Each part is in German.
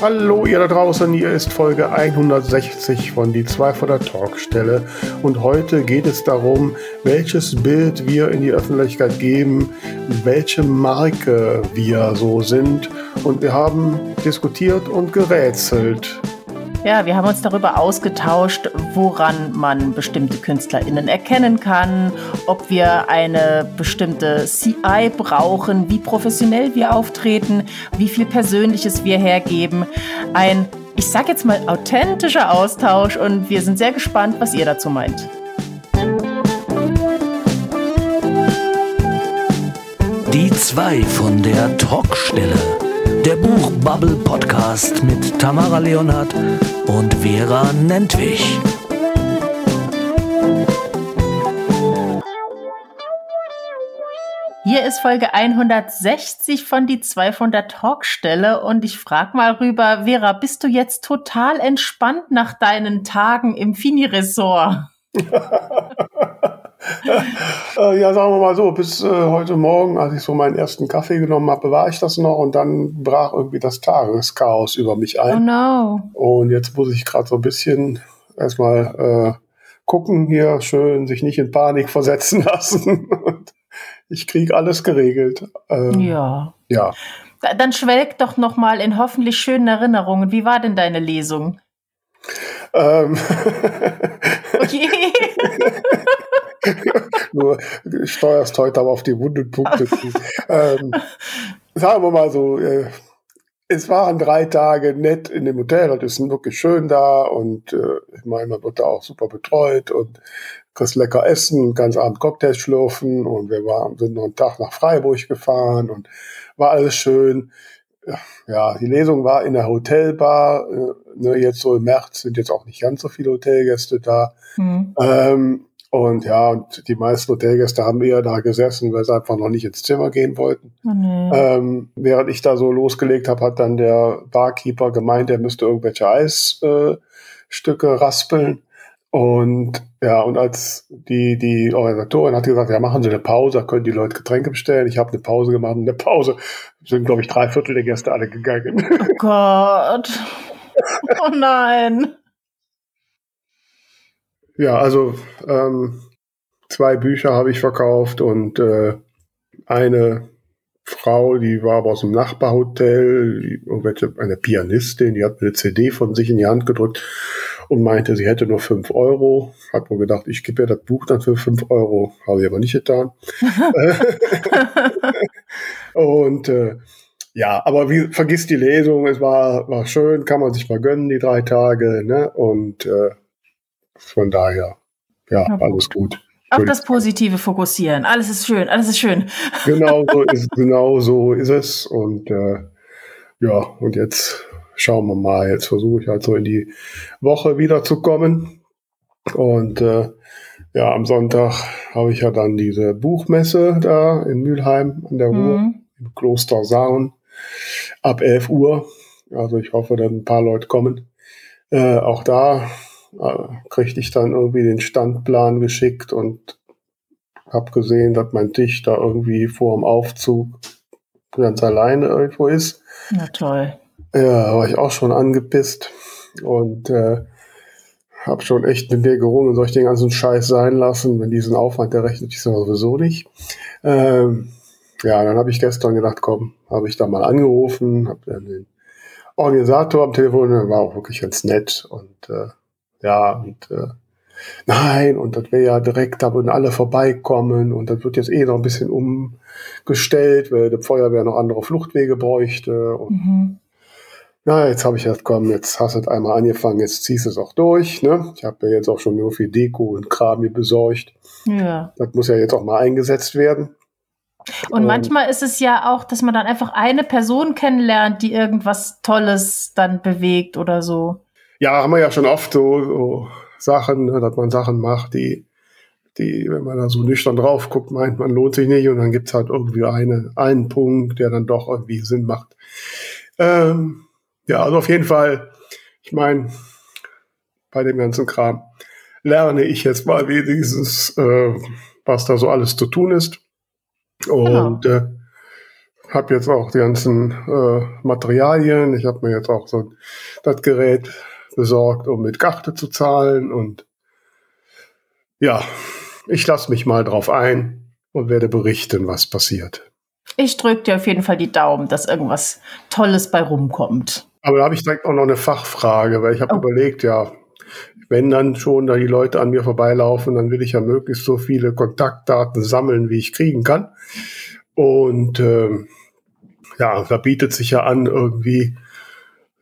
Hallo ihr da draußen, hier ist Folge 160 von die 2 von der Talkstelle. Und heute geht es darum, welches Bild wir in die Öffentlichkeit geben, welche Marke wir so sind. Und wir haben diskutiert und gerätselt. Ja, wir haben uns darüber ausgetauscht, woran man bestimmte KünstlerInnen erkennen kann, ob wir eine bestimmte CI brauchen, wie professionell wir auftreten, wie viel Persönliches wir hergeben. Ein, ich sag jetzt mal, authentischer Austausch und wir sind sehr gespannt, was ihr dazu meint. Die zwei von der Talkstelle. Der Buchbubble Podcast mit Tamara Leonhardt und Vera Nentwich. Hier ist Folge 160 von die 2 von der Talkstelle und ich frage mal rüber, Vera, bist du jetzt total entspannt nach deinen Tagen im Fini-Ressort? äh, ja, sagen wir mal so, bis äh, heute Morgen, als ich so meinen ersten Kaffee genommen habe, war ich das noch und dann brach irgendwie das Tageschaos über mich ein. Oh no. Und jetzt muss ich gerade so ein bisschen erstmal äh, gucken hier, schön sich nicht in Panik versetzen lassen. ich kriege alles geregelt. Ähm, ja. Ja. Dann schwelg doch noch mal in hoffentlich schönen Erinnerungen. Wie war denn deine Lesung? Ähm. okay. Nur steuerst heute aber auf die wunden Punkte zu. ähm, sagen wir mal so, äh, es waren drei Tage nett in dem Hotel, das ist wirklich schön da und äh, ich meine, man wird da auch super betreut und kriegst lecker essen, ganz Abend Cocktails schlürfen und wir waren, sind noch einen Tag nach Freiburg gefahren und war alles schön. Ja, die Lesung war in der Hotelbar. Ne, jetzt so im März sind jetzt auch nicht ganz so viele Hotelgäste da. Mhm. Ähm, und ja, und die meisten Hotelgäste haben eher da gesessen, weil sie einfach noch nicht ins Zimmer gehen wollten. Nee. ähm, während ich da so losgelegt habe, hat dann der Barkeeper gemeint, er müsste irgendwelche Eisstücke äh, raspeln. Und ja, und als die, die Organisatorin hat gesagt, ja, machen Sie eine Pause, können die Leute Getränke bestellen. Ich habe eine Pause gemacht und in der Pause sind, glaube ich, drei Viertel der Gäste alle gegangen. Oh Gott. Oh nein. Ja, also ähm, zwei Bücher habe ich verkauft und äh, eine Frau, die war aber aus dem Nachbarhotel, eine Pianistin, die hat eine CD von sich in die Hand gedrückt und meinte, sie hätte nur fünf Euro. Hat wohl gedacht, ich gebe ihr das Buch dann für fünf Euro. Habe ich aber nicht getan. und äh, ja, aber wie, vergiss die Lesung, es war, war schön, kann man sich mal gönnen, die drei Tage. Ne? Und äh, von daher, ja, ja alles gut. Auf das Positive fokussieren. Alles ist schön, alles ist schön. Genau so ist, genau so ist es. Und äh, ja, und jetzt schauen wir mal. Jetzt versuche ich halt so in die Woche wiederzukommen. Und äh, ja, am Sonntag habe ich ja dann diese Buchmesse da in Mülheim an der Ruhr, mhm. im Kloster Saun, ab 11 Uhr. Also ich hoffe, dass ein paar Leute kommen. Äh, auch da äh, kriegte ich dann irgendwie den Standplan geschickt und habe gesehen, dass mein Tisch da irgendwie vor dem Aufzug ganz alleine irgendwo ist. Na toll. Ja, war ich auch schon angepisst und äh, habe schon echt mit mir gerungen, soll ich den ganzen Scheiß sein lassen, wenn diesen Aufwand, der rechnet sich sowieso nicht. Ähm, ja, dann habe ich gestern gedacht, komm, habe ich da mal angerufen, habe dann den Organisator am Telefon, der war auch wirklich ganz nett und äh, ja, und äh, nein, und das wäre ja direkt, da würden alle vorbeikommen und das wird jetzt eh noch ein bisschen umgestellt, weil die Feuerwehr noch andere Fluchtwege bräuchte. Und mhm. na, jetzt habe ich gesagt, komm, jetzt hast du es einmal angefangen, jetzt ziehst du es auch durch. Ne? Ich habe ja jetzt auch schon so viel Deko und Kram mir besorgt. Ja. Das muss ja jetzt auch mal eingesetzt werden. Und, manchmal ist es ja auch, dass man dann einfach eine Person kennenlernt, die irgendwas Tolles dann bewegt oder so ja, haben wir ja schon oft so, so Sachen, ne, dass man Sachen macht, die, die, wenn man da so nüchtern drauf guckt, meint man lohnt sich nicht und dann gibt's halt irgendwie eine, einen Punkt, der dann doch irgendwie Sinn macht. Ähm, ja, also auf jeden Fall, ich meine, bei dem ganzen Kram lerne ich jetzt mal wenigstens, äh, was da so alles zu tun ist. Und genau. äh, habe jetzt auch die ganzen äh, Materialien. Ich habe mir jetzt auch so das Gerät besorgt, um mit Karte zu zahlen. Und ja, ich lasse mich mal drauf ein und werde berichten, was passiert. Ich drücke dir auf jeden Fall die Daumen, dass irgendwas Tolles bei rumkommt. Aber da habe ich direkt auch noch eine Fachfrage, weil ich habe oh. überlegt, ja, wenn dann schon da die Leute an mir vorbeilaufen, dann will ich ja möglichst so viele Kontaktdaten sammeln, wie ich kriegen kann. Und äh, ja, da bietet sich ja an, irgendwie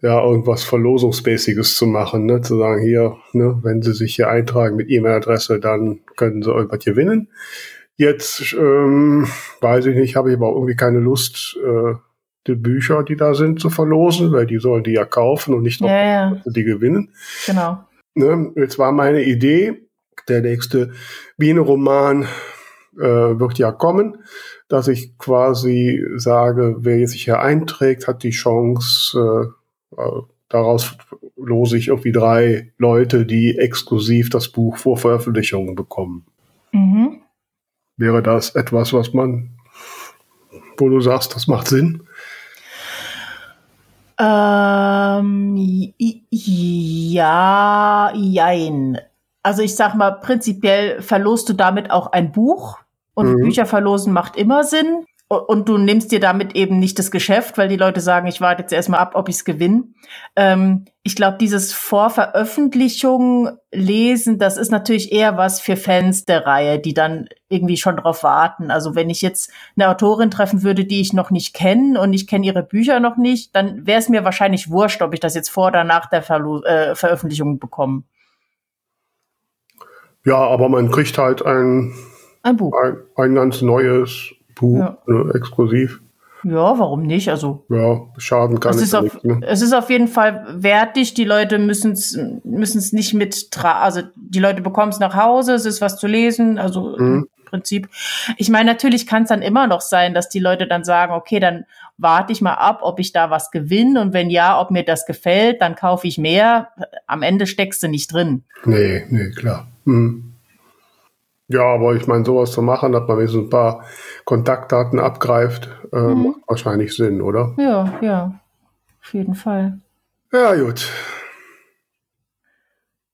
ja irgendwas Verlosungsmäßiges zu machen, ne? zu sagen, hier, ne, wenn Sie sich hier eintragen mit E-Mail-Adresse, dann können Sie irgendwas gewinnen. Jetzt ähm, weiß ich nicht, habe ich aber irgendwie keine Lust, äh, die Bücher, die da sind, zu verlosen, weil die sollen die ja kaufen und nicht noch ja, ja. die gewinnen. Genau. Ne? Jetzt war meine Idee, der nächste Biene-Roman äh, wird ja kommen, dass ich quasi sage, wer sich hier einträgt, hat die Chance, äh, äh, daraus lose ich irgendwie drei Leute, die exklusiv das Buch vor Veröffentlichung bekommen. Mhm. Wäre das etwas, was man, wo du sagst, das macht Sinn? Ähm, ja, jein. Also ich sag mal, prinzipiell verlost du damit auch ein Buch und mhm. Bücher verlosen macht immer Sinn und du nimmst dir damit eben nicht das Geschäft, weil die Leute sagen, ich warte jetzt erstmal ab, ob ich es gewinne. Ähm, ich glaube, dieses Vorveröffentlichung lesen, das ist natürlich eher was für Fans der Reihe, die dann irgendwie schon drauf warten. Also wenn ich jetzt eine Autorin treffen würde, die ich noch nicht kenne und ich kenne ihre Bücher noch nicht, dann wäre es mir wahrscheinlich wurscht, ob ich das jetzt vor oder nach der Verlo äh, Veröffentlichung bekomme. Ja, aber man kriegt halt ein, ein Buch. Ein, ein ganz neues Buch, ja. ne, exklusiv. Ja, warum nicht? Also ja, schaden kann es. Ist auf, nicht, ne? Es ist auf jeden Fall wertig. Die Leute müssen es müssen es nicht mit, also die Leute bekommen es nach Hause. Es ist was zu lesen. Also mhm. im Prinzip. Ich meine, natürlich kann es dann immer noch sein, dass die Leute dann sagen, okay, dann warte ich mal ab, ob ich da was gewinne und wenn ja, ob mir das gefällt, dann kaufe ich mehr. Am Ende steckst du nicht drin. Nee, nee, klar. Mhm. Ja, aber ich meine, sowas zu machen, dass man mir so ein paar Kontaktdaten abgreift, äh, mhm. macht wahrscheinlich Sinn, oder? Ja, ja, auf jeden Fall. Ja, gut.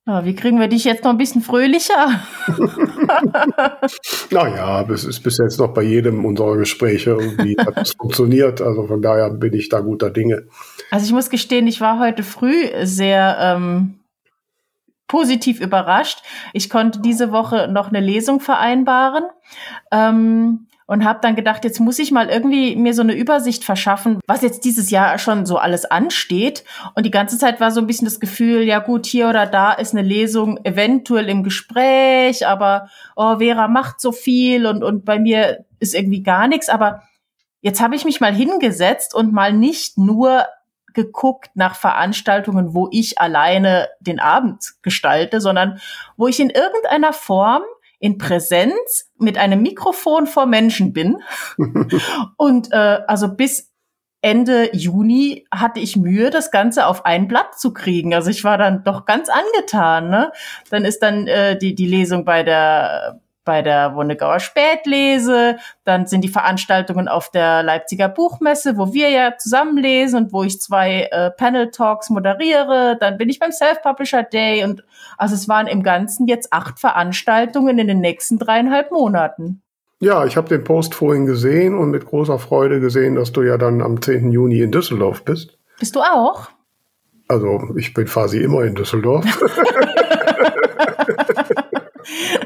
Ja, wie kriegen wir dich jetzt noch ein bisschen fröhlicher? naja, es ist bis jetzt noch bei jedem unserer Gespräche irgendwie hat es funktioniert. Also von daher bin ich da guter Dinge. Also ich muss gestehen, ich war heute früh sehr ähm, positiv überrascht. Ich konnte diese Woche noch eine Lesung vereinbaren. Ähm, und habe dann gedacht, jetzt muss ich mal irgendwie mir so eine Übersicht verschaffen, was jetzt dieses Jahr schon so alles ansteht. Und die ganze Zeit war so ein bisschen das Gefühl, ja gut, hier oder da ist eine Lesung eventuell im Gespräch, aber oh, Vera macht so viel und, und bei mir ist irgendwie gar nichts. Aber jetzt habe ich mich mal hingesetzt und mal nicht nur geguckt nach Veranstaltungen, wo ich alleine den Abend gestalte, sondern wo ich in irgendeiner Form in Präsenz mit einem Mikrofon vor Menschen bin. und äh, also bis Ende Juni hatte ich Mühe, das Ganze auf ein Blatt zu kriegen. Also ich war dann doch ganz angetan. Ne? Dann ist dann äh, die, die Lesung bei der bei der Wonnegauer Spätlese, dann sind die Veranstaltungen auf der Leipziger Buchmesse, wo wir ja zusammen lesen und wo ich zwei äh, Panel Talks moderiere, dann bin ich beim Self-Publisher Day und also es waren im Ganzen jetzt acht Veranstaltungen in den nächsten dreieinhalb Monaten. Ja, ich habe den Post vorhin gesehen und mit großer Freude gesehen, dass du ja dann am 10. Juni in Düsseldorf bist. Bist du auch? Also ich bin quasi immer in Düsseldorf.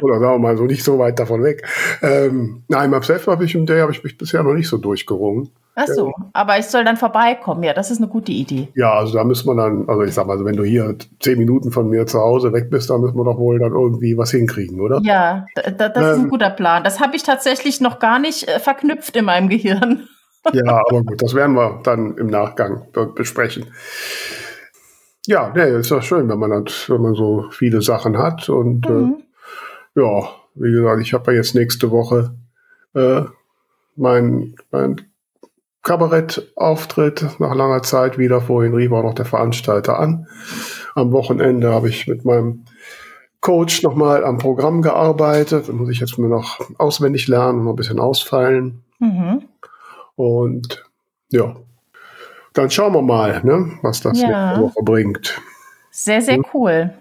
Oder sagen wir mal so, nicht so weit davon weg. Ähm, nein, beim Self-Publishing Day habe ich mich bisher noch nicht so durchgerungen. Ach so, ja. aber ich soll dann vorbeikommen. Ja, das ist eine gute Idee. Ja, also da müssen wir dann, also ich sag mal, wenn du hier zehn Minuten von mir zu Hause weg bist, dann müssen wir doch wohl dann irgendwie was hinkriegen, oder? Ja, da, das ähm, ist ein ähm. guter Plan. Das habe ich tatsächlich noch gar nicht äh, verknüpft in meinem Gehirn. ja, aber gut, das werden wir dann im Nachgang besprechen. Ja, nee, ist doch schön, wenn man, das, wenn man so viele Sachen hat und äh, mhm. äh, ja, wie gesagt, ich habe ja jetzt nächste Woche äh, mein, mein Kabarettauftritt nach langer Zeit wieder. Vorhin rief auch noch der Veranstalter an. Am Wochenende habe ich mit meinem Coach nochmal am Programm gearbeitet. Das muss ich jetzt nur noch auswendig lernen und noch ein bisschen ausfallen. Mhm. Und ja, dann schauen wir mal, ne, was das ja. nächste Woche bringt. Sehr, sehr hm? cool.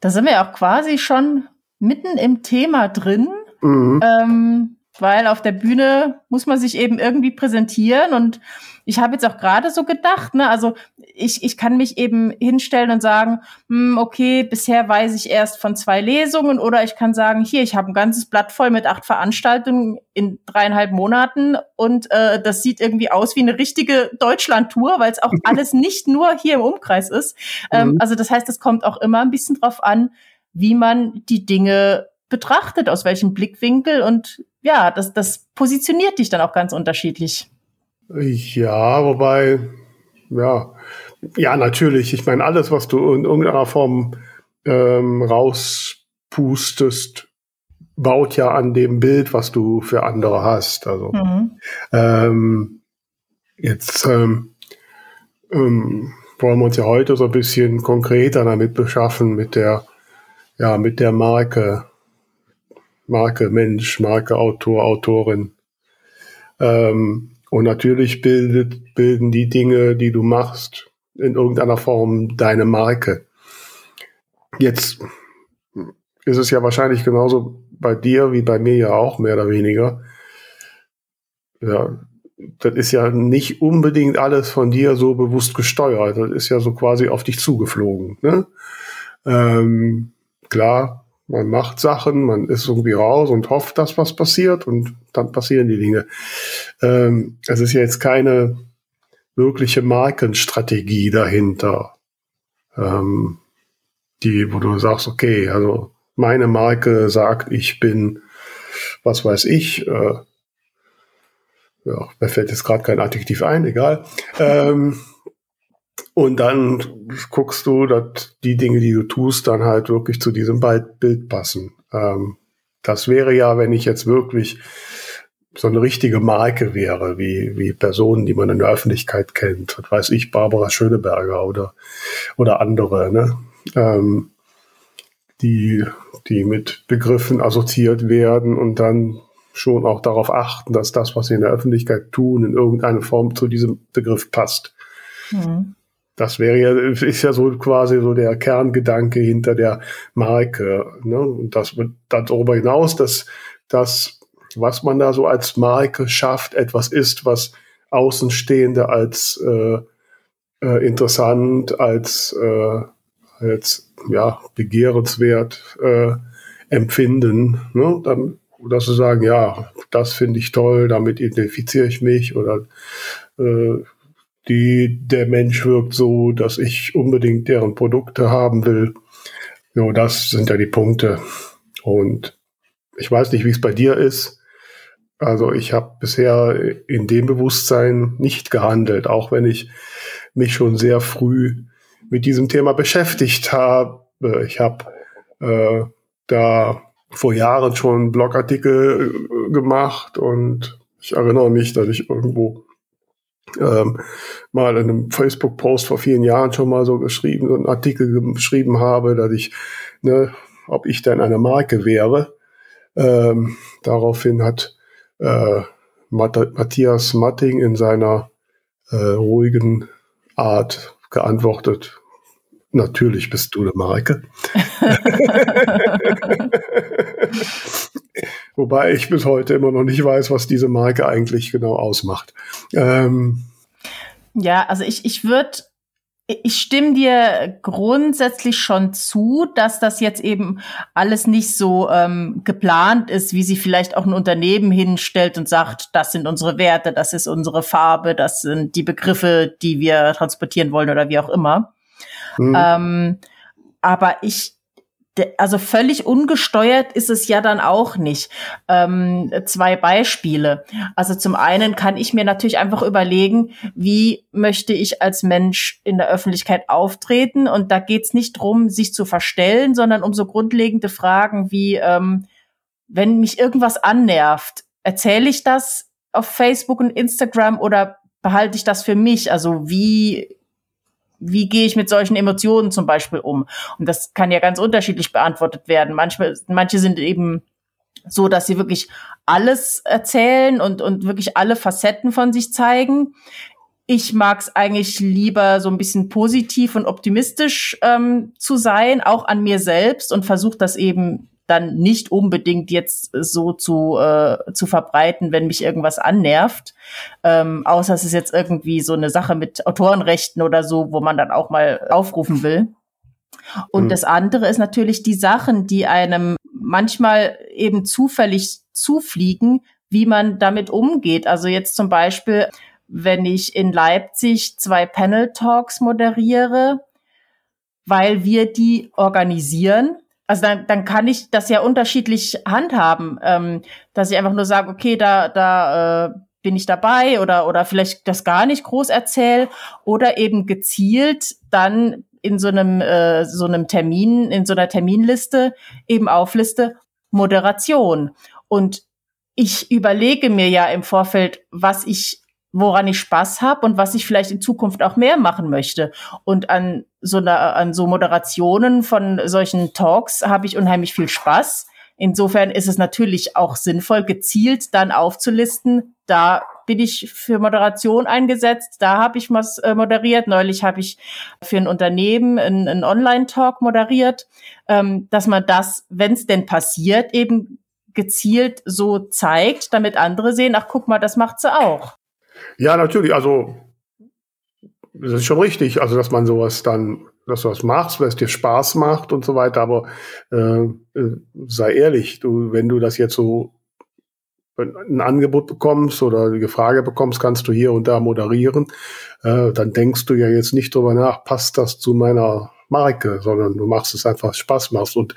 Da sind wir auch quasi schon mitten im Thema drin. Mhm. Ähm, weil auf der Bühne muss man sich eben irgendwie präsentieren und ich habe jetzt auch gerade so gedacht, ne, also ich, ich kann mich eben hinstellen und sagen, hm, okay, bisher weiß ich erst von zwei Lesungen oder ich kann sagen, hier, ich habe ein ganzes Blatt voll mit acht Veranstaltungen in dreieinhalb Monaten und äh, das sieht irgendwie aus wie eine richtige Deutschland-Tour, weil es auch alles nicht nur hier im Umkreis ist. Ähm, mhm. Also das heißt, es kommt auch immer ein bisschen drauf an, wie man die Dinge betrachtet, aus welchem Blickwinkel und ja, das, das positioniert dich dann auch ganz unterschiedlich. Ja, wobei, ja, ja, natürlich. Ich meine, alles, was du in irgendeiner Form ähm, rauspustest, baut ja an dem Bild, was du für andere hast. Also mhm. ähm, jetzt ähm, ähm, wollen wir uns ja heute so ein bisschen konkreter damit beschaffen mit der, ja, mit der Marke Marke Mensch, Marke Autor, Autorin. Ähm, und natürlich bildet, bilden die Dinge, die du machst, in irgendeiner Form deine Marke. Jetzt ist es ja wahrscheinlich genauso bei dir wie bei mir ja auch, mehr oder weniger. Ja, das ist ja nicht unbedingt alles von dir so bewusst gesteuert. Das ist ja so quasi auf dich zugeflogen. Ne? Ähm, klar, man macht Sachen, man ist irgendwie raus und hofft, dass was passiert und dann passieren die Dinge. Ähm, es ist ja jetzt keine wirkliche Markenstrategie dahinter, ähm, die, wo du sagst, okay, also meine Marke sagt, ich bin, was weiß ich, äh, ja, mir fällt jetzt gerade kein Adjektiv ein, egal. Ähm, und dann guckst du, dass die Dinge, die du tust, dann halt wirklich zu diesem Bild passen. Ähm, das wäre ja, wenn ich jetzt wirklich so eine richtige Marke wäre, wie, wie Personen, die man in der Öffentlichkeit kennt. Das weiß ich, Barbara Schöneberger oder, oder andere, ne? Ähm, die, die mit Begriffen assoziiert werden und dann schon auch darauf achten, dass das, was sie in der Öffentlichkeit tun, in irgendeiner Form zu diesem Begriff passt. Mhm. Das wäre ja, ist ja so quasi so der Kerngedanke hinter der Marke. Ne? Und das darüber hinaus, dass das, was man da so als Marke schafft, etwas ist, was Außenstehende als äh, äh, interessant, als, äh, als ja, begehrenswert äh, empfinden. Ne? Dann, dass sie sagen, ja, das finde ich toll, damit identifiziere ich mich oder äh, die, der Mensch wirkt so, dass ich unbedingt deren Produkte haben will. So, das sind ja die Punkte. Und ich weiß nicht, wie es bei dir ist. Also ich habe bisher in dem Bewusstsein nicht gehandelt, auch wenn ich mich schon sehr früh mit diesem Thema beschäftigt habe. Ich habe äh, da vor Jahren schon Blogartikel äh, gemacht und ich erinnere mich, dass ich irgendwo ähm, mal in einem Facebook-Post vor vielen Jahren schon mal so geschrieben, so einen Artikel geschrieben habe, dass ich, ne, ob ich denn eine Marke wäre. Ähm, daraufhin hat äh, Matthias Matting in seiner äh, ruhigen Art geantwortet, natürlich bist du eine Marke. Wobei ich bis heute immer noch nicht weiß, was diese Marke eigentlich genau ausmacht. Ähm, ja, also ich, ich würde ich stimme dir grundsätzlich schon zu, dass das jetzt eben alles nicht so ähm, geplant ist, wie sie vielleicht auch ein Unternehmen hinstellt und sagt, das sind unsere Werte, das ist unsere Farbe, das sind die Begriffe, die wir transportieren wollen oder wie auch immer. Mhm. Ähm, aber ich, also völlig ungesteuert ist es ja dann auch nicht. Ähm, zwei Beispiele. Also zum einen kann ich mir natürlich einfach überlegen, wie möchte ich als Mensch in der Öffentlichkeit auftreten? Und da geht's nicht drum, sich zu verstellen, sondern um so grundlegende Fragen wie, ähm, wenn mich irgendwas annervt, erzähle ich das auf Facebook und Instagram oder behalte ich das für mich? Also wie wie gehe ich mit solchen Emotionen zum Beispiel um? Und das kann ja ganz unterschiedlich beantwortet werden. Manchmal, manche sind eben so dass sie wirklich alles erzählen und, und wirklich alle Facetten von sich zeigen. Ich mag es eigentlich lieber so ein bisschen positiv und optimistisch ähm, zu sein, auch an mir selbst und versuche das eben dann nicht unbedingt jetzt so zu, äh, zu verbreiten, wenn mich irgendwas annervt. Ähm, außer es ist jetzt irgendwie so eine Sache mit Autorenrechten oder so, wo man dann auch mal aufrufen will. Und mhm. das andere ist natürlich die Sachen, die einem manchmal eben zufällig zufliegen, wie man damit umgeht. Also jetzt zum Beispiel, wenn ich in Leipzig zwei Panel Talks moderiere, weil wir die organisieren. Also dann, dann kann ich das ja unterschiedlich handhaben, ähm, dass ich einfach nur sage, okay, da, da äh, bin ich dabei oder, oder vielleicht das gar nicht groß erzähle oder eben gezielt dann in so einem, äh, so einem Termin, in so einer Terminliste eben aufliste Moderation. Und ich überlege mir ja im Vorfeld, was ich, woran ich Spaß habe und was ich vielleicht in Zukunft auch mehr machen möchte. Und an so einer, an so Moderationen von solchen Talks habe ich unheimlich viel Spaß. Insofern ist es natürlich auch sinnvoll, gezielt dann aufzulisten, da bin ich für Moderation eingesetzt. Da habe ich was äh, moderiert. Neulich habe ich für ein Unternehmen einen Online-Talk moderiert, ähm, dass man das, wenn es denn passiert, eben gezielt so zeigt, damit andere sehen, ach guck mal, das macht sie auch. Ja, natürlich. Also das ist schon richtig. Also dass man sowas dann dass du was machst, weil es dir Spaß macht und so weiter. Aber äh, äh sei ehrlich, du, wenn du das jetzt so ein Angebot bekommst oder eine Frage bekommst, kannst du hier und da moderieren, äh, dann denkst du ja jetzt nicht drüber nach, passt das zu meiner Marke, sondern du machst es einfach Spaß machst und,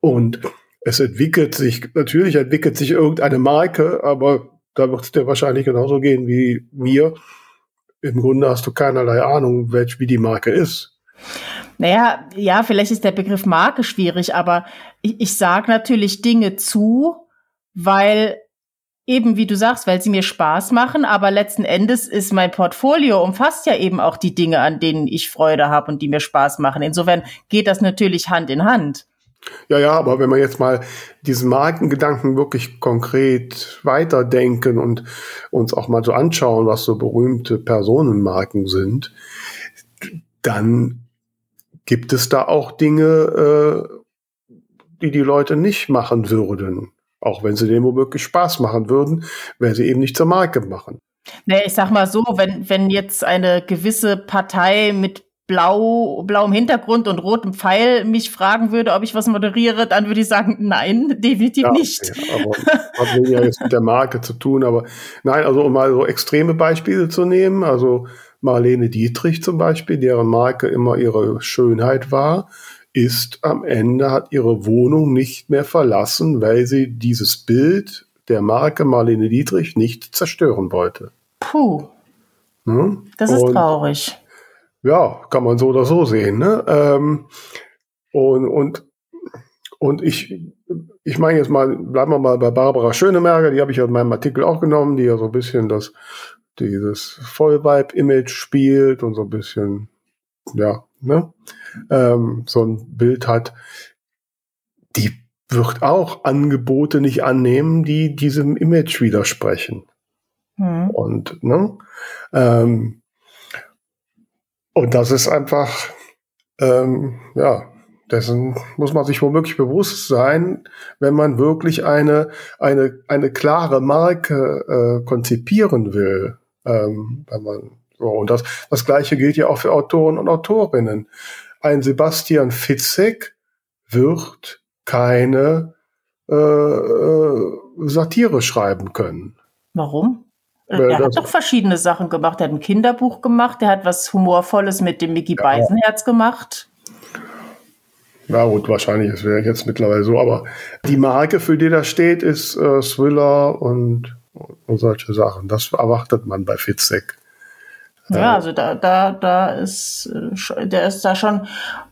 und es entwickelt sich, natürlich entwickelt sich irgendeine Marke, aber da wird es dir wahrscheinlich genauso gehen wie mir. Im Grunde hast du keinerlei Ahnung, welch, wie die Marke ist. Naja, ja, vielleicht ist der Begriff Marke schwierig, aber ich, ich sage natürlich Dinge zu, weil Eben wie du sagst, weil sie mir Spaß machen, aber letzten Endes ist mein Portfolio umfasst ja eben auch die Dinge, an denen ich Freude habe und die mir Spaß machen. Insofern geht das natürlich Hand in Hand. Ja, ja, aber wenn wir jetzt mal diesen Markengedanken wirklich konkret weiterdenken und uns auch mal so anschauen, was so berühmte Personenmarken sind, dann gibt es da auch Dinge, äh, die die Leute nicht machen würden. Auch wenn sie dem womöglich Spaß machen würden, wäre sie eben nicht zur Marke machen. Nee, ich sag mal so, wenn, wenn jetzt eine gewisse Partei mit blau, blauem Hintergrund und rotem Pfeil mich fragen würde, ob ich was moderiere, dann würde ich sagen, nein, definitiv ja, nicht. Ja, aber hat ja jetzt mit der Marke zu tun, aber nein, also um mal so extreme Beispiele zu nehmen, also Marlene Dietrich zum Beispiel, deren Marke immer ihre Schönheit war, ist am Ende, hat ihre Wohnung nicht mehr verlassen, weil sie dieses Bild der Marke Marlene Dietrich nicht zerstören wollte. Puh. Ne? Das ist und, traurig. Ja, kann man so oder so sehen. Ne? Ähm, und, und, und ich, ich meine jetzt mal, bleiben wir mal bei Barbara Schönemerger, die habe ich ja in meinem Artikel auch genommen, die ja so ein bisschen das, dieses Vollvibe-Image spielt und so ein bisschen, ja, ne? ähm, so ein Bild hat, die wird auch Angebote nicht annehmen, die diesem Image widersprechen. Mhm. Und, ne? Ähm, und das ist einfach, ähm, ja, dessen muss man sich womöglich bewusst sein, wenn man wirklich eine, eine, eine klare Marke äh, konzipieren will. Ähm, wenn man, so, und das, das Gleiche gilt ja auch für Autoren und Autorinnen ein Sebastian Fitzek wird keine äh, äh, Satire schreiben können. Warum? Weil er hat doch verschiedene Sachen gemacht. Er hat ein Kinderbuch gemacht, er hat was Humorvolles mit dem Mickey ja. Beisenherz gemacht. Na gut, wahrscheinlich ist es jetzt mittlerweile so, aber die Marke, für die das steht, ist äh, Thriller und, und solche Sachen. Das erwartet man bei Fitzek. Ja, also da, da, da ist, äh, der ist da schon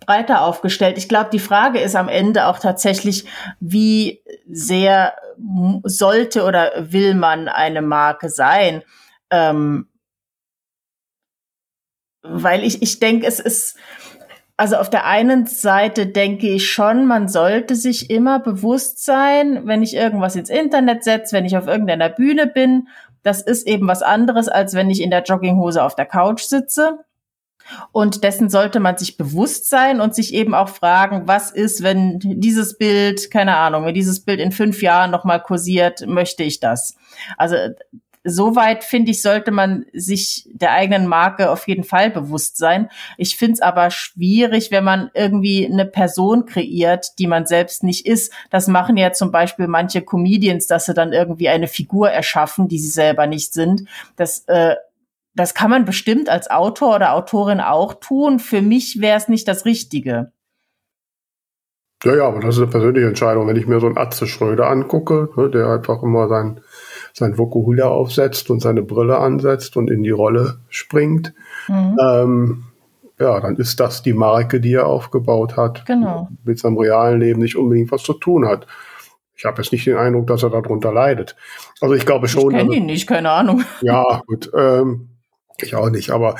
breiter aufgestellt. Ich glaube, die Frage ist am Ende auch tatsächlich, wie sehr sollte oder will man eine Marke sein? Ähm, weil ich, ich denke, es ist, Also auf der einen Seite denke ich schon, man sollte sich immer bewusst sein, wenn ich irgendwas ins Internet setze, wenn ich auf irgendeiner Bühne bin, das ist eben was anderes, als wenn ich in der Jogginghose auf der Couch sitze. Und dessen sollte man sich bewusst sein und sich eben auch fragen, was ist, wenn dieses Bild, keine Ahnung, wenn dieses Bild in fünf Jahren nochmal kursiert, möchte ich das? Also soweit finde ich, sollte man sich der eigenen Marke auf jeden Fall bewusst sein. Ich finde es aber schwierig, wenn man irgendwie eine Person kreiert, die man selbst nicht ist. Das machen ja zum Beispiel manche Comedians, dass sie dann irgendwie eine Figur erschaffen, die sie selber nicht sind. Das äh, das kann man bestimmt als Autor oder Autorin auch tun. Für mich wäre es nicht das Richtige. Ja, ja, aber das ist eine persönliche Entscheidung. Wenn ich mir so einen Atze Schröder angucke, ne, der einfach immer sein, sein Vokuhula aufsetzt und seine Brille ansetzt und in die Rolle springt, mhm. ähm, ja, dann ist das die Marke, die er aufgebaut hat. Genau. Mit seinem realen Leben nicht unbedingt was zu tun hat. Ich habe jetzt nicht den Eindruck, dass er darunter leidet. Also ich glaube schon. Ich kenne ihn nicht, keine Ahnung. Ja, gut. Ähm, ich auch nicht, aber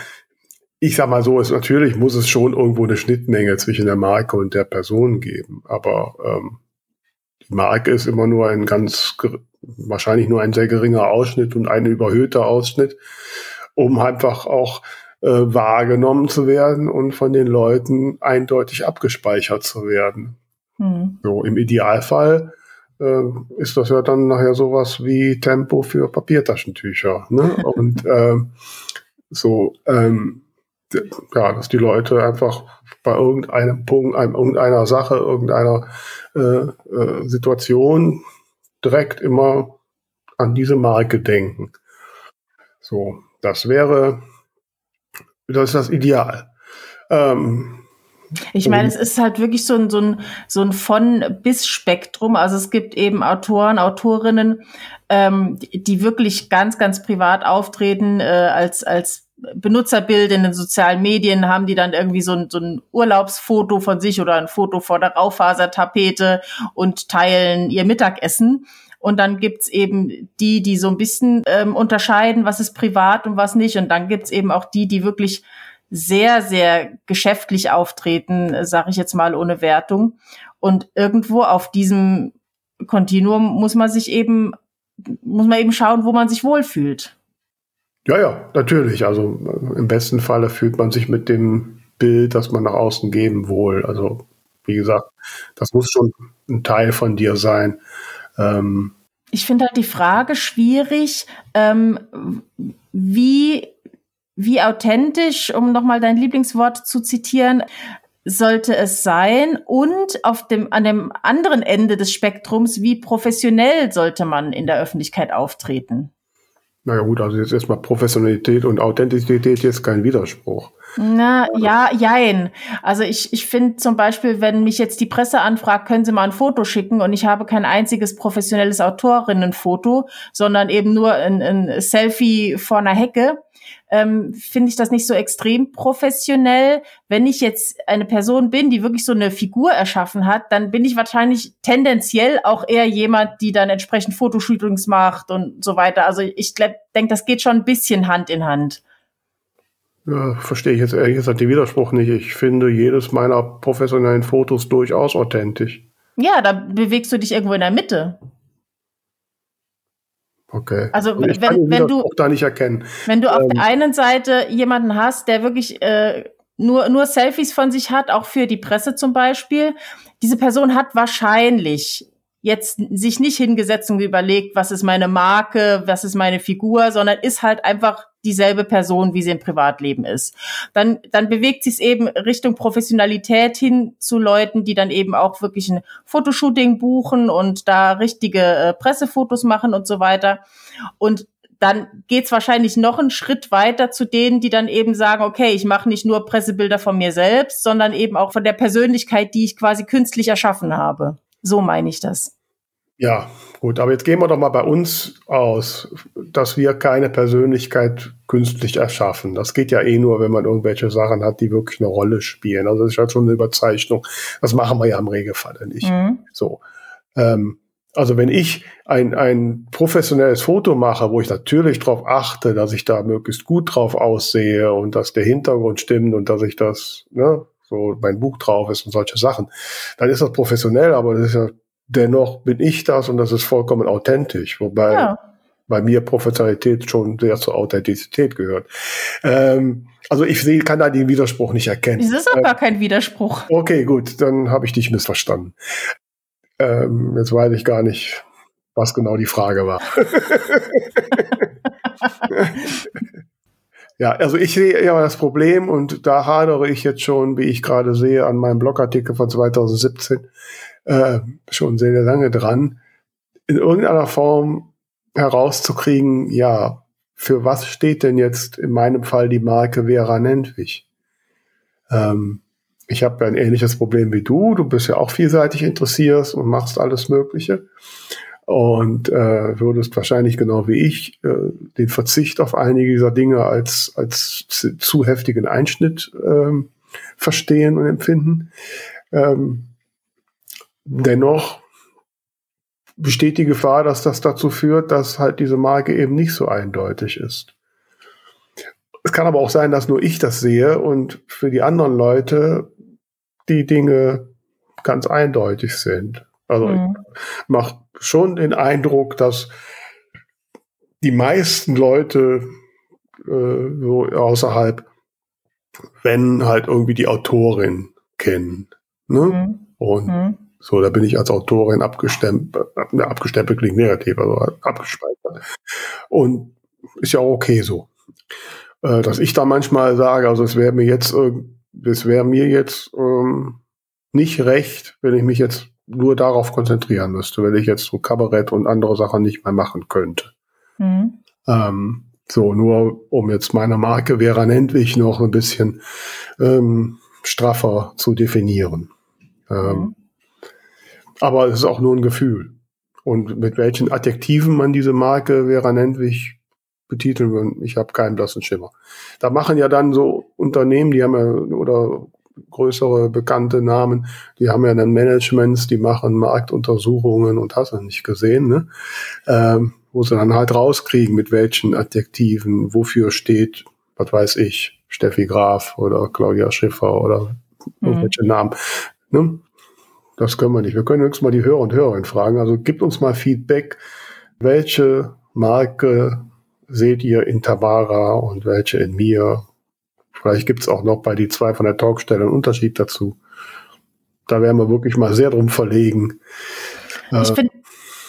ich sag mal so, ist natürlich muss es schon irgendwo eine Schnittmenge zwischen der Marke und der Person geben. Aber ähm, Marke ist immer nur ein ganz, wahrscheinlich nur ein sehr geringer Ausschnitt und ein überhöhter Ausschnitt, um einfach auch äh, wahrgenommen zu werden und von den Leuten eindeutig abgespeichert zu werden. Hm. So im Idealfall äh, ist das ja dann nachher sowas wie Tempo für Papiertaschentücher. Ne? Und äh, so, ähm, ja, dass die Leute einfach bei irgendeinem Punkt, einem, irgendeiner Sache, irgendeiner äh, äh, Situation direkt immer an diese Marke denken. So, das wäre, das ist das Ideal. Ähm, ich meine, es ist halt wirklich so ein, so ein, so ein von-bis-Spektrum. Also es gibt eben Autoren, Autorinnen, ähm, die wirklich ganz, ganz privat auftreten, äh, als, als Benutzerbild in den sozialen Medien haben die dann irgendwie so ein, so ein Urlaubsfoto von sich oder ein Foto vor der Raufasertapete und teilen ihr Mittagessen. Und dann gibt's eben die, die so ein bisschen ähm, unterscheiden, was ist privat und was nicht. Und dann gibt's eben auch die, die wirklich sehr, sehr geschäftlich auftreten, sage ich jetzt mal ohne Wertung. Und irgendwo auf diesem Kontinuum muss man sich eben, muss man eben schauen, wo man sich wohlfühlt. Ja, ja, natürlich. Also äh, im besten Falle fühlt man sich mit dem Bild, das man nach außen geben, wohl. Also wie gesagt, das muss schon ein Teil von dir sein. Ähm, ich finde halt die Frage schwierig, ähm, wie wie authentisch, um nochmal dein Lieblingswort zu zitieren, sollte es sein und auf dem, an dem anderen Ende des Spektrums, wie professionell sollte man in der Öffentlichkeit auftreten? Naja gut, also jetzt erstmal Professionalität und Authentizität jetzt kein Widerspruch. Na, ja, jein. Also ich, ich finde zum Beispiel, wenn mich jetzt die Presse anfragt, können Sie mal ein Foto schicken und ich habe kein einziges professionelles Autorinnenfoto, sondern eben nur ein, ein Selfie vor einer Hecke, ähm, finde ich das nicht so extrem professionell. Wenn ich jetzt eine Person bin, die wirklich so eine Figur erschaffen hat, dann bin ich wahrscheinlich tendenziell auch eher jemand, die dann entsprechend Fotoshootings macht und so weiter. Also ich denke, das geht schon ein bisschen Hand in Hand. Ja, verstehe ich jetzt ehrlich gesagt den Widerspruch nicht. Ich finde jedes meiner professionellen Fotos durchaus authentisch. Ja, da bewegst du dich irgendwo in der Mitte. Okay. Also wenn, wenn du da nicht erkennen. Wenn du auf ähm, der einen Seite jemanden hast, der wirklich äh, nur nur Selfies von sich hat, auch für die Presse zum Beispiel, diese Person hat wahrscheinlich jetzt sich nicht hingesetzt und überlegt, was ist meine Marke, was ist meine Figur, sondern ist halt einfach dieselbe Person, wie sie im Privatleben ist. Dann, dann bewegt sich es eben Richtung Professionalität hin zu Leuten, die dann eben auch wirklich ein Fotoshooting buchen und da richtige äh, Pressefotos machen und so weiter. Und dann geht's wahrscheinlich noch einen Schritt weiter zu denen, die dann eben sagen, okay, ich mache nicht nur Pressebilder von mir selbst, sondern eben auch von der Persönlichkeit, die ich quasi künstlich erschaffen habe. So meine ich das. Ja, gut, aber jetzt gehen wir doch mal bei uns aus, dass wir keine Persönlichkeit künstlich erschaffen. Das geht ja eh nur, wenn man irgendwelche Sachen hat, die wirklich eine Rolle spielen. Also das ist halt schon eine Überzeichnung. Das machen wir ja im Regelfall nicht. Mhm. So. Ähm, also wenn ich ein, ein professionelles Foto mache, wo ich natürlich darauf achte, dass ich da möglichst gut drauf aussehe und dass der Hintergrund stimmt und dass ich das ne, wo mein Buch drauf ist und solche Sachen, dann ist das professionell, aber das ist ja dennoch bin ich das und das ist vollkommen authentisch. Wobei ja. bei mir Professionalität schon sehr zur Authentizität gehört. Ähm, also ich sehe, kann da den Widerspruch nicht erkennen. Das ist auch ähm, gar kein Widerspruch. Okay, gut, dann habe ich dich missverstanden. Ähm, jetzt weiß ich gar nicht, was genau die Frage war. ja, also ich sehe ja das Problem und da hadere ich jetzt schon, wie ich gerade sehe, an meinem Blogartikel von 2017 äh, schon sehr, lange dran, in irgendeiner Form herauszukriegen, ja, für was steht denn jetzt in meinem Fall die Marke Vera Nentwich? Ähm, ich habe ein ähnliches Problem wie du. Du bist ja auch vielseitig interessiert und machst alles Mögliche und äh, würdest wahrscheinlich genau wie ich äh, den Verzicht auf einige dieser Dinge als als zu heftigen Einschnitt ähm, verstehen und empfinden. Ähm, dennoch besteht die Gefahr, dass das dazu führt, dass halt diese Marke eben nicht so eindeutig ist. Es kann aber auch sein, dass nur ich das sehe und für die anderen Leute die Dinge ganz eindeutig sind. Also mhm. macht schon den Eindruck, dass die meisten Leute äh, so außerhalb, wenn halt irgendwie die Autorin kennen. Ne? Mhm. Und mhm. So, da bin ich als Autorin abgestempelt, äh, abgestempelt klingt negativ, also abgespeichert. Und ist ja auch okay so. Äh, dass ich da manchmal sage, also es wäre mir jetzt, äh, es wäre mir jetzt ähm, nicht recht, wenn ich mich jetzt nur darauf konzentrieren müsste, wenn ich jetzt so Kabarett und andere Sachen nicht mehr machen könnte. Mhm. Ähm, so, nur um jetzt meine Marke Vera Nendlich noch ein bisschen ähm, straffer zu definieren. Ähm, mhm. Aber es ist auch nur ein Gefühl. Und mit welchen Adjektiven man diese Marke Vera Nentwich betiteln will, ich habe keinen blassen Schimmer. Da machen ja dann so Unternehmen, die haben ja, oder größere bekannte Namen, die haben ja dann Managements, die machen Marktuntersuchungen und hast du nicht gesehen, ne? Ähm, wo sie dann halt rauskriegen, mit welchen Adjektiven, wofür steht, was weiß ich, Steffi Graf oder Claudia Schiffer oder mhm. irgendwelche Namen. Ne? Das können wir nicht. Wir können höchstens mal die Hörer und Hörerinnen fragen. Also gibt uns mal Feedback. Welche Marke seht ihr in Tamara und welche in mir? Vielleicht gibt es auch noch bei die zwei von der Talkstelle einen Unterschied dazu. Da werden wir wirklich mal sehr drum verlegen. Ich äh, finde,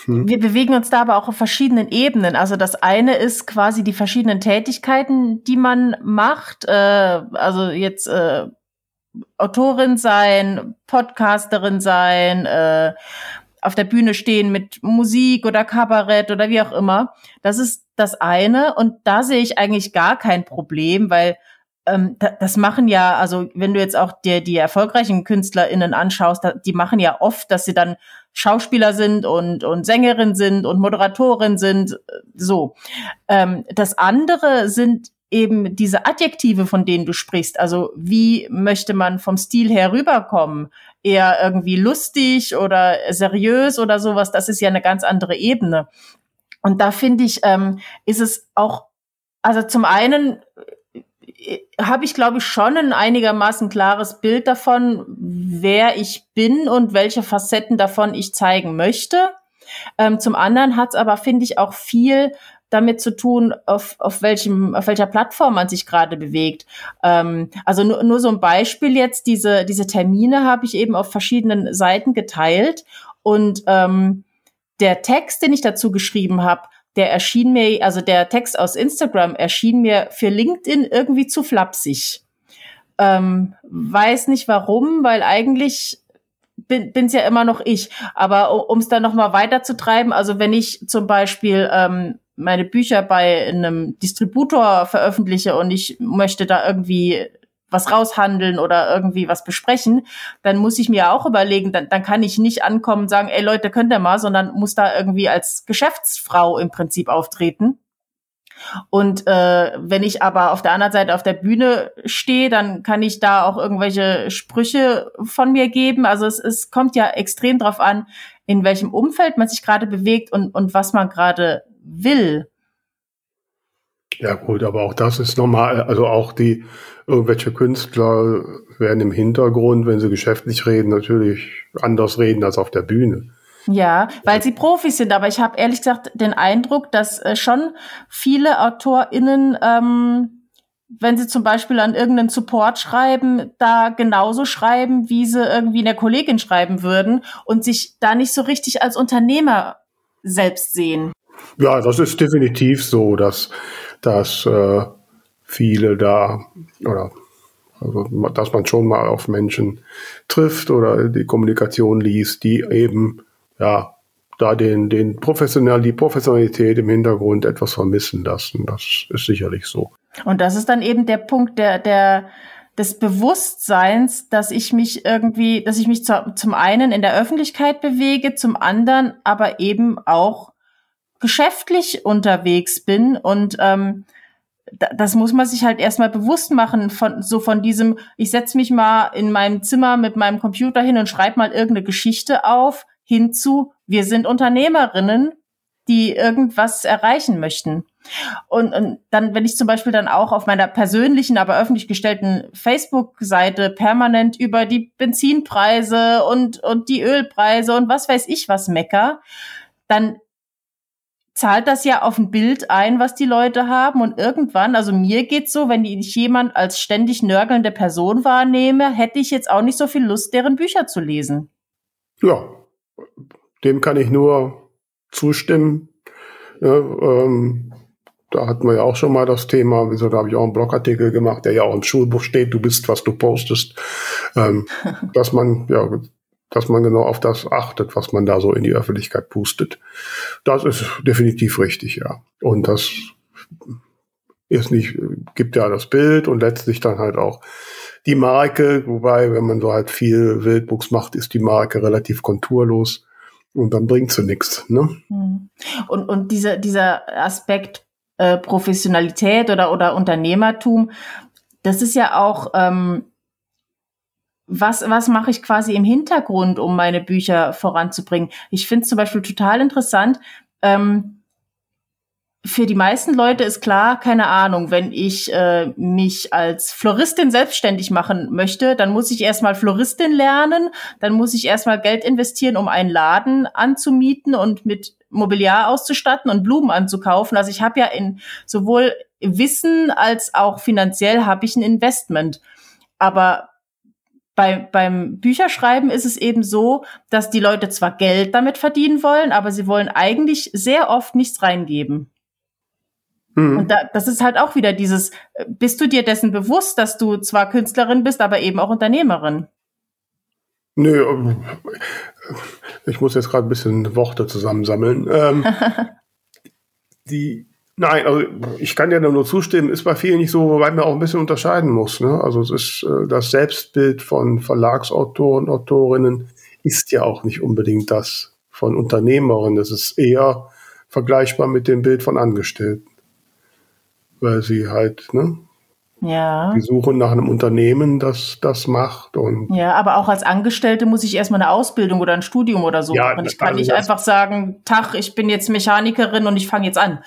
hm? wir bewegen uns da aber auch auf verschiedenen Ebenen. Also das eine ist quasi die verschiedenen Tätigkeiten, die man macht. Äh, also jetzt äh, Autorin sein, Podcasterin sein, äh, auf der Bühne stehen mit Musik oder Kabarett oder wie auch immer. Das ist das eine. Und da sehe ich eigentlich gar kein Problem, weil ähm, das machen ja, also wenn du jetzt auch dir die erfolgreichen KünstlerInnen anschaust, die machen ja oft, dass sie dann Schauspieler sind und, und Sängerin sind und Moderatorin sind, äh, so. Ähm, das andere sind eben diese Adjektive, von denen du sprichst, also wie möchte man vom Stil her rüberkommen? Eher irgendwie lustig oder seriös oder sowas, das ist ja eine ganz andere Ebene. Und da finde ich, ähm, ist es auch, also zum einen habe ich, glaube ich, schon ein einigermaßen klares Bild davon, wer ich bin und welche Facetten davon ich zeigen möchte. Ähm, zum anderen hat es aber, finde ich, auch viel damit zu tun, auf, auf, welchem, auf welcher Plattform man sich gerade bewegt. Ähm, also nur, nur so ein Beispiel jetzt, diese, diese Termine habe ich eben auf verschiedenen Seiten geteilt und ähm, der Text, den ich dazu geschrieben habe, der erschien mir, also der Text aus Instagram erschien mir für LinkedIn irgendwie zu flapsig. Ähm, weiß nicht warum, weil eigentlich bin bin's ja immer noch ich. Aber um es dann noch mal weiterzutreiben, also wenn ich zum Beispiel ähm, meine Bücher bei einem Distributor veröffentliche und ich möchte da irgendwie was raushandeln oder irgendwie was besprechen, dann muss ich mir auch überlegen, dann, dann kann ich nicht ankommen und sagen, ey Leute, könnt ihr mal, sondern muss da irgendwie als Geschäftsfrau im Prinzip auftreten. Und äh, wenn ich aber auf der anderen Seite auf der Bühne stehe, dann kann ich da auch irgendwelche Sprüche von mir geben. Also es, es kommt ja extrem drauf an, in welchem Umfeld man sich gerade bewegt und, und was man gerade will. Ja gut, aber auch das ist normal. Also auch die irgendwelche Künstler werden im Hintergrund, wenn sie geschäftlich reden, natürlich anders reden als auf der Bühne. Ja, weil sie Profis sind, aber ich habe ehrlich gesagt den Eindruck, dass äh, schon viele AutorInnen, ähm, wenn sie zum Beispiel an irgendeinen Support schreiben, da genauso schreiben, wie sie irgendwie einer Kollegin schreiben würden und sich da nicht so richtig als Unternehmer selbst sehen. Ja, das ist definitiv so, dass, dass äh, viele da oder also, dass man schon mal auf Menschen trifft oder die Kommunikation liest, die eben ja, da den, den professionell, die Professionalität im Hintergrund etwas vermissen lassen. Das ist sicherlich so. Und das ist dann eben der Punkt der, der, des Bewusstseins, dass ich mich irgendwie, dass ich mich zu, zum einen in der Öffentlichkeit bewege, zum anderen aber eben auch geschäftlich unterwegs bin und ähm, das muss man sich halt erstmal bewusst machen von so von diesem ich setze mich mal in meinem Zimmer mit meinem Computer hin und schreibe mal irgendeine Geschichte auf hinzu, wir sind Unternehmerinnen, die irgendwas erreichen möchten. Und, und dann, wenn ich zum Beispiel dann auch auf meiner persönlichen, aber öffentlich gestellten Facebook-Seite permanent über die Benzinpreise und, und die Ölpreise und was weiß ich was mecker, dann zahlt das ja auf ein Bild ein, was die Leute haben. Und irgendwann, also mir geht's so, wenn ich jemand als ständig nörgelnde Person wahrnehme, hätte ich jetzt auch nicht so viel Lust, deren Bücher zu lesen. Ja, dem kann ich nur zustimmen. Ja, ähm, da hatten wir ja auch schon mal das Thema, wieso, da habe ich auch einen Blogartikel gemacht, der ja auch im Schulbuch steht, du bist, was du postest, ähm, dass man, ja, dass man genau auf das achtet, was man da so in die Öffentlichkeit pustet. Das ist definitiv richtig, ja. Und das ist nicht, gibt ja das Bild und letztlich dann halt auch die Marke, wobei, wenn man so halt viel Wildbuchs macht, ist die Marke relativ konturlos und dann bringt sie nichts. Ne? Hm. Und, und dieser, dieser Aspekt äh, Professionalität oder, oder Unternehmertum, das ist ja auch, ähm, was, was mache ich quasi im Hintergrund, um meine Bücher voranzubringen? Ich finde es zum Beispiel total interessant, ähm, für die meisten Leute ist klar, keine Ahnung, wenn ich äh, mich als Floristin selbstständig machen möchte, dann muss ich erstmal Floristin lernen, dann muss ich erstmal Geld investieren, um einen Laden anzumieten und mit Mobiliar auszustatten und Blumen anzukaufen. Also ich habe ja in sowohl Wissen als auch finanziell habe ich ein Investment. Aber bei, beim Bücherschreiben ist es eben so, dass die Leute zwar Geld damit verdienen wollen, aber sie wollen eigentlich sehr oft nichts reingeben. Mhm. Und da, das ist halt auch wieder dieses, äh, bist du dir dessen bewusst, dass du zwar Künstlerin bist, aber eben auch Unternehmerin? Nö, ähm, ich muss jetzt gerade ein bisschen Worte zusammensammeln. Ähm, die, nein, also ich kann dir nur zustimmen, ist bei vielen nicht so, wobei man auch ein bisschen unterscheiden muss. Ne? Also es ist äh, das Selbstbild von Verlagsautoren, Autorinnen ist ja auch nicht unbedingt das von Unternehmerinnen. Das ist eher vergleichbar mit dem Bild von Angestellten weil sie halt, ne? Ja. Die suchen nach einem Unternehmen, das das macht. Und ja, aber auch als Angestellte muss ich erstmal eine Ausbildung oder ein Studium oder so ja, machen. Ich kann also nicht einfach sagen, Tag, ich bin jetzt Mechanikerin und ich fange jetzt an.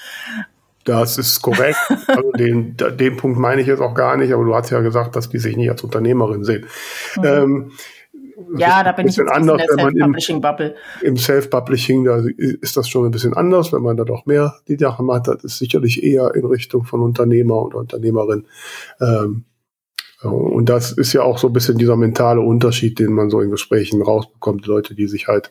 Das ist korrekt. also den, den Punkt meine ich jetzt auch gar nicht, aber du hast ja gesagt, dass die sich nicht als Unternehmerin sehen. Mhm. Ähm, ja, da bin ich jetzt anders, in der Self-Publishing-Bubble. Im Self-Publishing, da ist das schon ein bisschen anders, wenn man da doch mehr die Sachen hat. Das ist sicherlich eher in Richtung von Unternehmer und Unternehmerin. Ähm, und das ist ja auch so ein bisschen dieser mentale Unterschied, den man so in Gesprächen rausbekommt. Leute, die sich halt,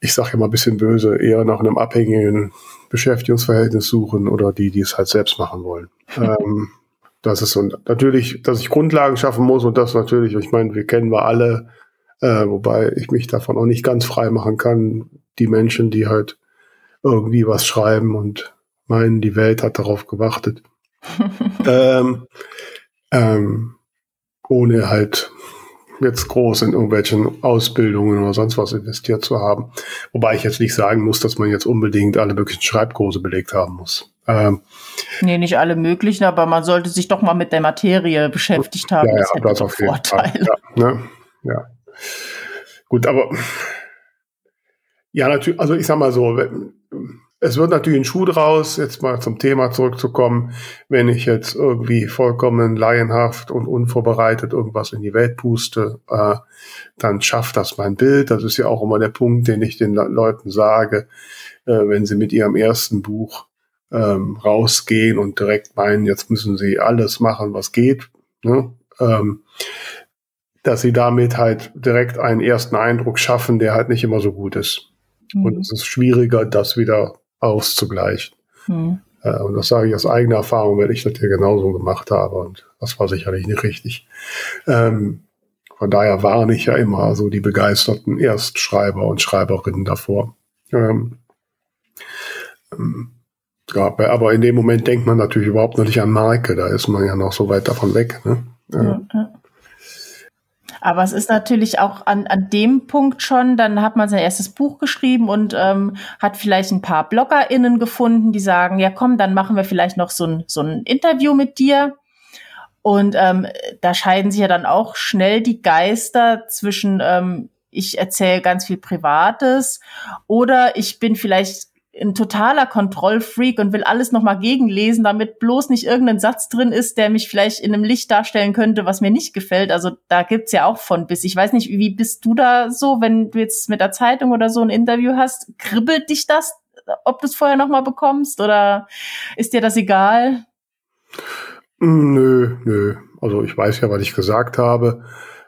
ich sage ja mal ein bisschen böse, eher nach einem abhängigen Beschäftigungsverhältnis suchen oder die, die es halt selbst machen wollen. ähm, das ist so natürlich, dass ich Grundlagen schaffen muss und das natürlich, ich meine, wir kennen wir alle, äh, wobei ich mich davon auch nicht ganz frei machen kann, die Menschen, die halt irgendwie was schreiben und meinen, die Welt hat darauf gewartet. ähm, ähm, ohne halt jetzt groß in irgendwelchen Ausbildungen oder sonst was investiert zu haben. Wobei ich jetzt nicht sagen muss, dass man jetzt unbedingt alle möglichen Schreibkurse belegt haben muss. Ähm, nee, nicht alle möglichen, aber man sollte sich doch mal mit der Materie beschäftigt haben. Ja, ja, das, das auf jeden Fall. Ja, ne? ja. Gut, aber ja, natürlich, also ich sag mal so, es wird natürlich ein Schuh draus, jetzt mal zum Thema zurückzukommen, wenn ich jetzt irgendwie vollkommen laienhaft und unvorbereitet irgendwas in die Welt puste, äh, dann schafft das mein Bild. Das ist ja auch immer der Punkt, den ich den Leuten sage, äh, wenn sie mit ihrem ersten Buch ähm, rausgehen und direkt meinen, jetzt müssen sie alles machen, was geht. Ne? Ähm, dass sie damit halt direkt einen ersten Eindruck schaffen, der halt nicht immer so gut ist. Mhm. Und es ist schwieriger, das wieder auszugleichen. Mhm. Äh, und das sage ich aus eigener Erfahrung, weil ich das hier genauso gemacht habe. Und das war sicherlich nicht richtig. Ähm, von daher warne ich ja immer so die begeisterten Erstschreiber und Schreiberinnen davor. Ähm, ähm, ja, aber in dem Moment denkt man natürlich überhaupt noch nicht an Marke. Da ist man ja noch so weit davon weg. Ne? Ja, ja. Aber es ist natürlich auch an, an dem Punkt schon, dann hat man sein erstes Buch geschrieben und ähm, hat vielleicht ein paar BloggerInnen gefunden, die sagen, ja komm, dann machen wir vielleicht noch so ein, so ein Interview mit dir. Und ähm, da scheiden sich ja dann auch schnell die Geister zwischen, ähm, ich erzähle ganz viel Privates oder ich bin vielleicht ein totaler Kontrollfreak und will alles nochmal gegenlesen, damit bloß nicht irgendein Satz drin ist, der mich vielleicht in einem Licht darstellen könnte, was mir nicht gefällt. Also da gibt's ja auch von bis. Ich weiß nicht, wie bist du da so, wenn du jetzt mit der Zeitung oder so ein Interview hast? Kribbelt dich das, ob du es vorher nochmal bekommst oder ist dir das egal? Nö, nö. Also ich weiß ja, was ich gesagt habe.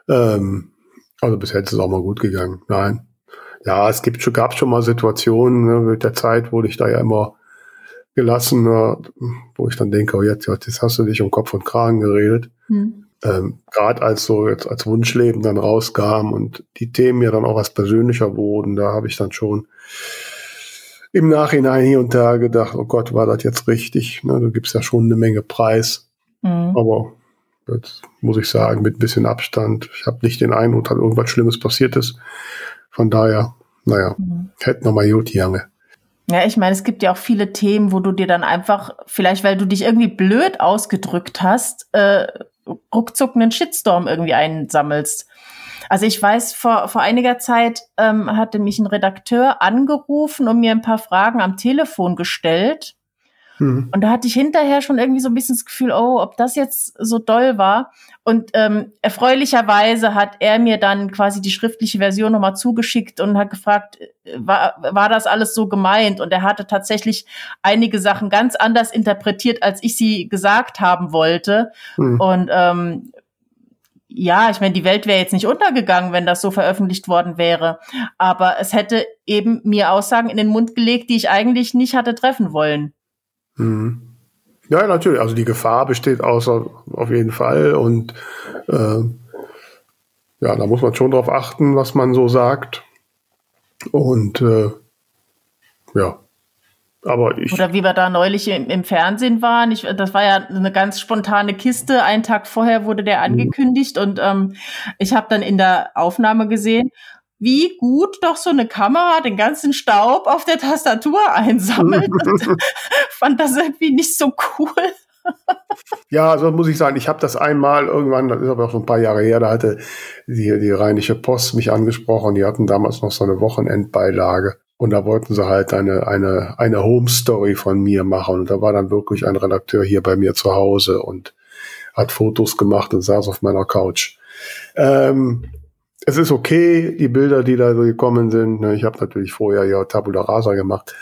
Ähm, also bisher ist es auch mal gut gegangen. Nein. Ja, es gibt schon, gab schon mal Situationen, ne, mit der Zeit wurde ich da ja immer gelassen, wo ich dann denke, oh jetzt, jetzt hast du dich um Kopf und Kragen geredet. Hm. Ähm, Gerade als so jetzt als Wunschleben dann rauskam und die Themen ja dann auch was persönlicher wurden, da habe ich dann schon im Nachhinein hier und da gedacht, oh Gott, war das jetzt richtig? Ne, du gibst ja schon eine Menge Preis. Mhm. Aber jetzt muss ich sagen, mit ein bisschen Abstand. Ich habe nicht den Eindruck, dass irgendwas Schlimmes passiert ist. Von daher, naja, mhm. hätten noch mal gut Jange. Ja, ich meine, es gibt ja auch viele Themen, wo du dir dann einfach, vielleicht weil du dich irgendwie blöd ausgedrückt hast, äh, ruckzuck einen Shitstorm irgendwie einsammelst. Also ich weiß, vor, vor einiger Zeit ähm, hatte mich ein Redakteur angerufen und mir ein paar Fragen am Telefon gestellt. Mhm. Und da hatte ich hinterher schon irgendwie so ein bisschen das Gefühl, oh, ob das jetzt so doll war. Und ähm, erfreulicherweise hat er mir dann quasi die schriftliche Version nochmal zugeschickt und hat gefragt, äh, war, war das alles so gemeint? Und er hatte tatsächlich einige Sachen ganz anders interpretiert, als ich sie gesagt haben wollte. Mhm. Und ähm, ja, ich meine, die Welt wäre jetzt nicht untergegangen, wenn das so veröffentlicht worden wäre. Aber es hätte eben mir Aussagen in den Mund gelegt, die ich eigentlich nicht hatte treffen wollen. Mhm. Ja, natürlich. Also die Gefahr besteht außer auf jeden Fall und äh, ja, da muss man schon drauf achten, was man so sagt. Und äh, ja, aber ich. Oder wie wir da neulich im, im, Fernsehen waren. Ich, das war ja eine ganz spontane Kiste. Einen Tag vorher wurde der mhm. angekündigt und ähm, ich habe dann in der Aufnahme gesehen, wie gut doch so eine Kamera den ganzen Staub auf der Tastatur einsammelt. fand das irgendwie nicht so cool. ja, also muss ich sagen, ich habe das einmal irgendwann, das ist aber auch schon ein paar Jahre her, da hatte die, die Rheinische Post mich angesprochen, die hatten damals noch so eine Wochenendbeilage. Und da wollten sie halt eine, eine, eine Home Story von mir machen. Und da war dann wirklich ein Redakteur hier bei mir zu Hause und hat Fotos gemacht und saß auf meiner Couch. Ähm, es ist okay, die Bilder, die da so gekommen sind. Ne, ich habe natürlich vorher ja Tabula Rasa gemacht,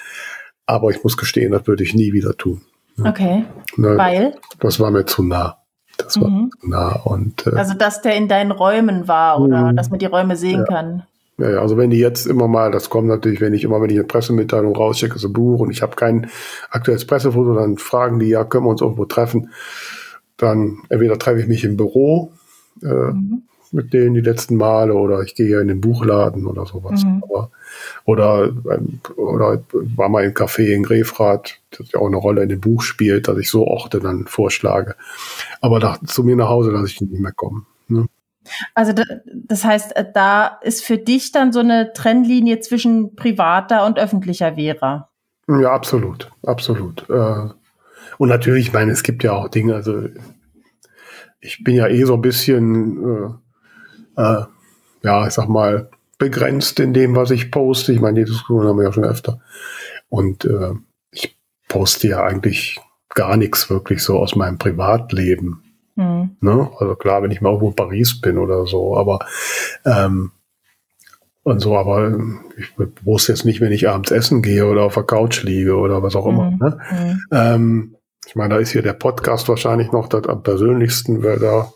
aber ich muss gestehen, das würde ich nie wieder tun. Ne. Okay. Ne, Weil? Das war mir zu nah. Das mhm. war zu nah. Und, äh, also, dass der in deinen Räumen war oder mhm. dass man die Räume sehen ja. kann. Ja, also wenn die jetzt immer mal, das kommt natürlich, wenn ich immer, wenn ich eine Pressemitteilung rausschicke, so Buch und ich habe kein aktuelles Pressefoto, dann fragen die, ja, können wir uns irgendwo treffen? Dann entweder treffe ich mich im Büro, äh, mhm mit denen die letzten Male oder ich gehe in den Buchladen oder sowas. Mhm. Aber, oder, ähm, oder war mal im Café in Grefrath, das ja auch eine Rolle in dem Buch spielt, dass ich so Orte dann vorschlage. Aber da, zu mir nach Hause lasse ich nicht mehr kommen. Ne? Also das heißt, äh, da ist für dich dann so eine Trennlinie zwischen privater und öffentlicher Vera. Ja, absolut, absolut. Äh, und natürlich, ich meine, es gibt ja auch Dinge, also ich bin ja eh so ein bisschen äh, ja, ich sag mal, begrenzt in dem, was ich poste. Ich meine, die Diskussion haben wir ja schon öfter. Und äh, ich poste ja eigentlich gar nichts wirklich so aus meinem Privatleben. Mhm. Ne? Also klar, wenn ich mal irgendwo in Paris bin oder so, aber ähm, und so, aber ich wusste jetzt nicht, wenn ich abends essen gehe oder auf der Couch liege oder was auch immer. Mhm. Ne? Mhm. Ähm, ich meine, da ist hier der Podcast wahrscheinlich noch das am persönlichsten, weil da,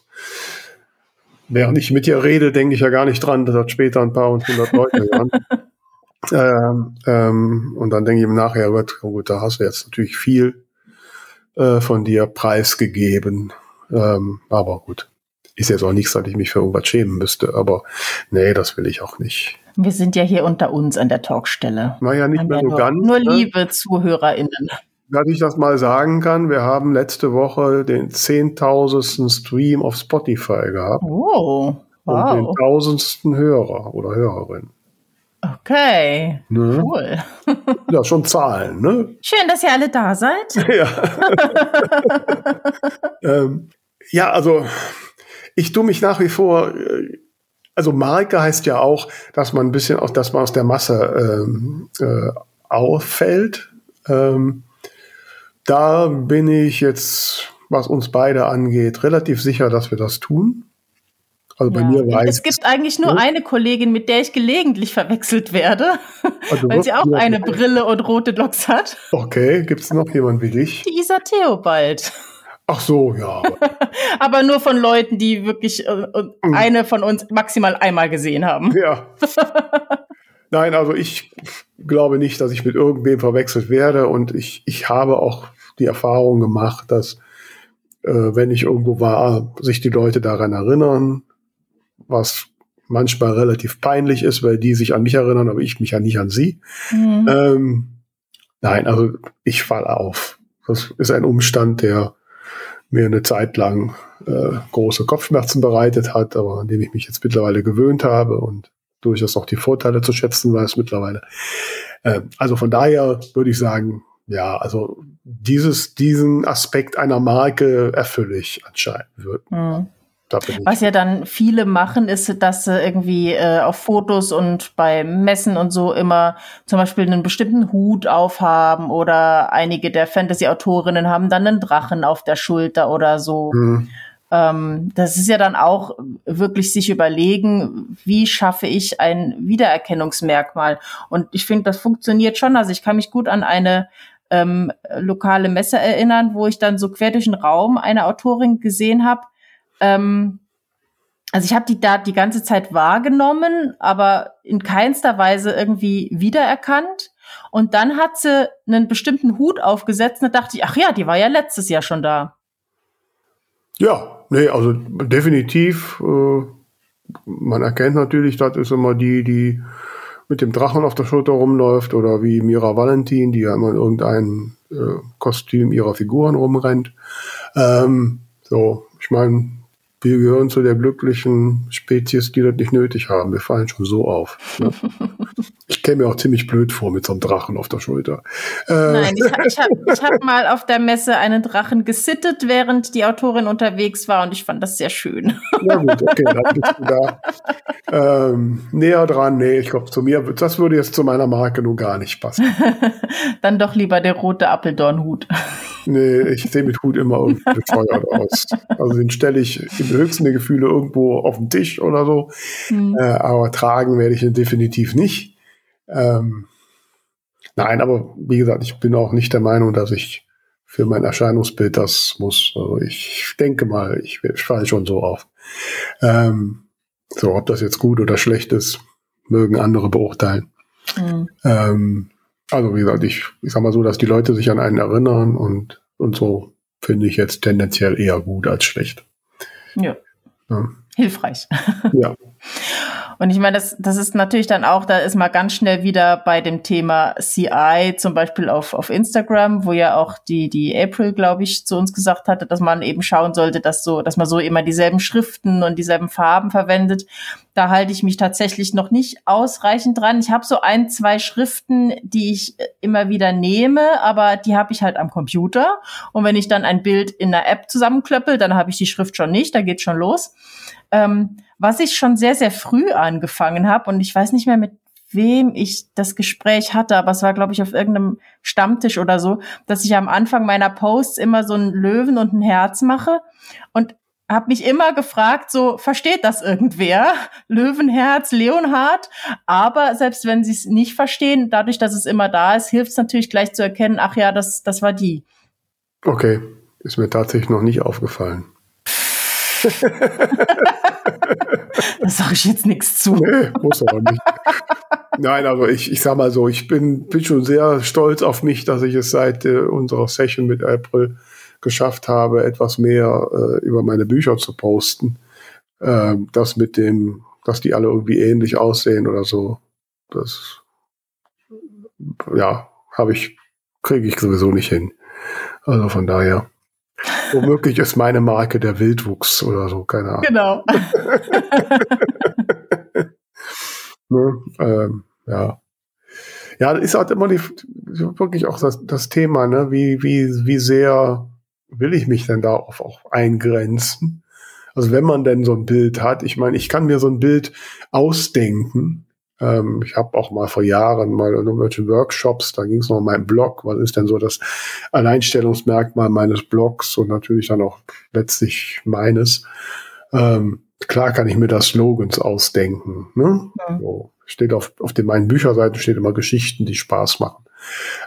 während ich mit dir rede, denke ich ja gar nicht dran, dass das später ein paar und hundert Leute hören. ähm, ähm, und dann denke ich im Nachher, gut, oh gut, da hast du jetzt natürlich viel äh, von dir preisgegeben. Ähm, aber gut, ist jetzt auch nichts, dass ich mich für irgendwas schämen müsste. Aber nee, das will ich auch nicht. Wir sind ja hier unter uns an der Talkstelle. Naja, nicht mehr so nur, ganz. Nur ne? liebe ZuhörerInnen. Dass ich das mal sagen kann, wir haben letzte Woche den zehntausendsten Stream auf Spotify gehabt. Oh, wow. Und den tausendsten Hörer oder Hörerin. Okay, ne? cool. Ja, schon Zahlen, ne? Schön, dass ihr alle da seid. Ja. ähm, ja, also ich tue mich nach wie vor, äh, also Marke heißt ja auch, dass man ein bisschen aus, dass man aus der Masse ähm, äh, auffällt. Ähm, da bin ich jetzt, was uns beide angeht, relativ sicher, dass wir das tun. Also bei ja. mir weiß es gibt eigentlich nur ne? eine Kollegin, mit der ich gelegentlich verwechselt werde, also weil sie auch eine Brille und rote Locks hat. Okay, gibt es noch jemand wie dich? Die Isa Theobald. Ach so, ja. Aber nur von Leuten, die wirklich äh, mhm. eine von uns maximal einmal gesehen haben. Ja. Nein, also ich glaube nicht, dass ich mit irgendwem verwechselt werde und ich, ich habe auch die Erfahrung gemacht, dass äh, wenn ich irgendwo war, sich die Leute daran erinnern, was manchmal relativ peinlich ist, weil die sich an mich erinnern, aber ich mich ja nicht an sie. Mhm. Ähm, nein, also ich fall auf. Das ist ein Umstand, der mir eine Zeit lang äh, große Kopfschmerzen bereitet hat, aber an dem ich mich jetzt mittlerweile gewöhnt habe und durchaus auch die Vorteile zu schätzen weiß mittlerweile. Äh, also von daher würde ich sagen, ja, also dieses, diesen Aspekt einer Marke erfülle ich anscheinend. Mhm. Was ja dann viele machen, ist, dass sie irgendwie äh, auf Fotos und bei Messen und so immer zum Beispiel einen bestimmten Hut aufhaben oder einige der Fantasy-Autorinnen haben dann einen Drachen auf der Schulter oder so. Mhm. Ähm, das ist ja dann auch wirklich sich überlegen, wie schaffe ich ein Wiedererkennungsmerkmal. Und ich finde, das funktioniert schon. Also ich kann mich gut an eine ähm, lokale Messe erinnern, wo ich dann so quer durch den Raum eine Autorin gesehen habe, ähm, also ich habe die da die ganze Zeit wahrgenommen, aber in keinster Weise irgendwie wiedererkannt. Und dann hat sie einen bestimmten Hut aufgesetzt und da dachte ich, ach ja, die war ja letztes Jahr schon da. Ja, nee, also definitiv. Äh, man erkennt natürlich, das ist immer die, die mit dem Drachen auf der Schulter rumläuft oder wie Mira Valentin, die ja immer in irgendeinem äh, Kostüm ihrer Figuren rumrennt. Ähm, so, ich meine, wir gehören zu der glücklichen Spezies, die das nicht nötig haben. Wir fallen schon so auf. Ne? ich käme mir auch ziemlich blöd vor mit so einem Drachen auf der Schulter. Äh, Nein, ich, ich habe hab mal auf der Messe einen Drachen gesittet, während die Autorin unterwegs war und ich fand das sehr schön. ja gut, okay, dann bist du da ähm, näher dran. Nee, ich glaube, zu mir, das würde jetzt zu meiner Marke nun gar nicht passen. dann doch lieber der rote Appeldornhut. Nee, ich sehe mit Hut immer irgendwie bescheuert aus. Also den stelle ich im höchsten der Gefühle irgendwo auf dem Tisch oder so. Mhm. Äh, aber tragen werde ich ihn definitiv nicht. Ähm, nein, aber wie gesagt, ich bin auch nicht der Meinung, dass ich für mein Erscheinungsbild das muss. Also ich denke mal, ich, ich falle schon so auf. Ähm, so, ob das jetzt gut oder schlecht ist, mögen andere beurteilen. Mhm. Ähm, also wie gesagt, ich, ich sag mal so, dass die Leute sich an einen erinnern und, und so finde ich jetzt tendenziell eher gut als schlecht. Ja. ja. Hilfreich. Ja. Und ich meine, das, das ist natürlich dann auch, da ist man ganz schnell wieder bei dem Thema CI, zum Beispiel auf, auf Instagram, wo ja auch die, die April, glaube ich, zu uns gesagt hatte, dass man eben schauen sollte, dass so, dass man so immer dieselben Schriften und dieselben Farben verwendet. Da halte ich mich tatsächlich noch nicht ausreichend dran. Ich habe so ein, zwei Schriften, die ich immer wieder nehme, aber die habe ich halt am Computer. Und wenn ich dann ein Bild in der App zusammenklöppel, dann habe ich die Schrift schon nicht, da geht schon los. Ähm, was ich schon sehr, sehr früh angefangen habe und ich weiß nicht mehr mit wem ich das Gespräch hatte, aber es war, glaube ich, auf irgendeinem Stammtisch oder so, dass ich am Anfang meiner Posts immer so ein Löwen und ein Herz mache. Und habe mich immer gefragt, so versteht das irgendwer? Löwenherz, Leonhard. Aber selbst wenn sie es nicht verstehen, dadurch, dass es immer da ist, hilft es natürlich gleich zu erkennen, ach ja, das, das war die. Okay, ist mir tatsächlich noch nicht aufgefallen. da sage ich jetzt nichts zu. Nee, muss aber nicht. Nein, also ich, ich sag mal so, ich bin, bin schon sehr stolz auf mich, dass ich es seit äh, unserer Session mit April geschafft habe, etwas mehr äh, über meine Bücher zu posten. Äh, das mit dem, dass die alle irgendwie ähnlich aussehen oder so, das ja, habe ich, kriege ich sowieso nicht hin. Also von daher. Womöglich ist meine Marke der Wildwuchs oder so, keine Ahnung. Genau. ne, ähm, ja. Ja, das ist halt immer die, wirklich auch das, das Thema, ne? Wie, wie, wie sehr will ich mich denn darauf auch eingrenzen? Also wenn man denn so ein Bild hat, ich meine, ich kann mir so ein Bild ausdenken. Ähm, ich habe auch mal vor Jahren mal in irgendwelchen Workshops, da ging es noch um meinen Blog, was ist denn so das Alleinstellungsmerkmal meines Blogs und natürlich dann auch letztlich meines. Ähm, klar kann ich mir da Slogans ausdenken. Ne? Ja. So, steht auf, auf den meinen Bücherseiten steht immer Geschichten, die Spaß machen.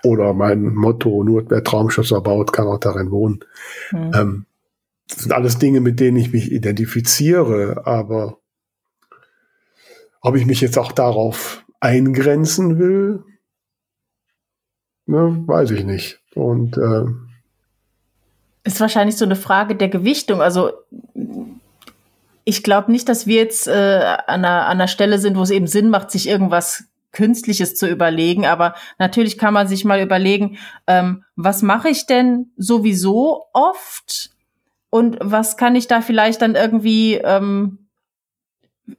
Oder mein Motto, nur wer Traumschützer baut, kann auch darin wohnen. Mhm. Ähm, das sind alles Dinge, mit denen ich mich identifiziere, aber ob ich mich jetzt auch darauf eingrenzen will, ne, weiß ich nicht. Und äh, ist wahrscheinlich so eine Frage der Gewichtung. Also ich glaube nicht, dass wir jetzt äh, an, einer, an einer Stelle sind, wo es eben Sinn macht, sich irgendwas Künstliches zu überlegen. Aber natürlich kann man sich mal überlegen, ähm, was mache ich denn sowieso oft und was kann ich da vielleicht dann irgendwie ähm,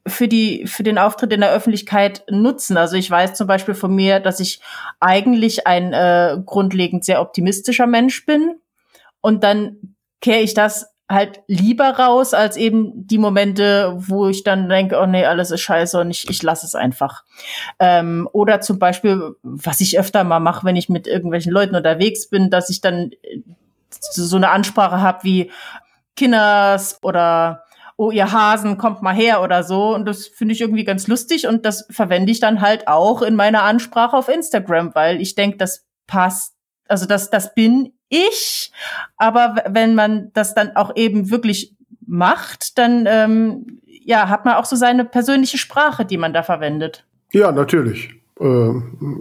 für die für den Auftritt in der Öffentlichkeit nutzen. Also ich weiß zum Beispiel von mir, dass ich eigentlich ein äh, grundlegend sehr optimistischer Mensch bin und dann kehre ich das halt lieber raus als eben die Momente, wo ich dann denke, oh nee, alles ist scheiße und ich, ich lasse es einfach. Ähm, oder zum Beispiel, was ich öfter mal mache, wenn ich mit irgendwelchen Leuten unterwegs bin, dass ich dann so eine Ansprache habe wie Kinders oder oh, ihr Hasen, kommt mal her oder so. Und das finde ich irgendwie ganz lustig und das verwende ich dann halt auch in meiner Ansprache auf Instagram, weil ich denke, das passt, also das, das bin ich. Aber wenn man das dann auch eben wirklich macht, dann ähm, ja, hat man auch so seine persönliche Sprache, die man da verwendet. Ja, natürlich. Äh,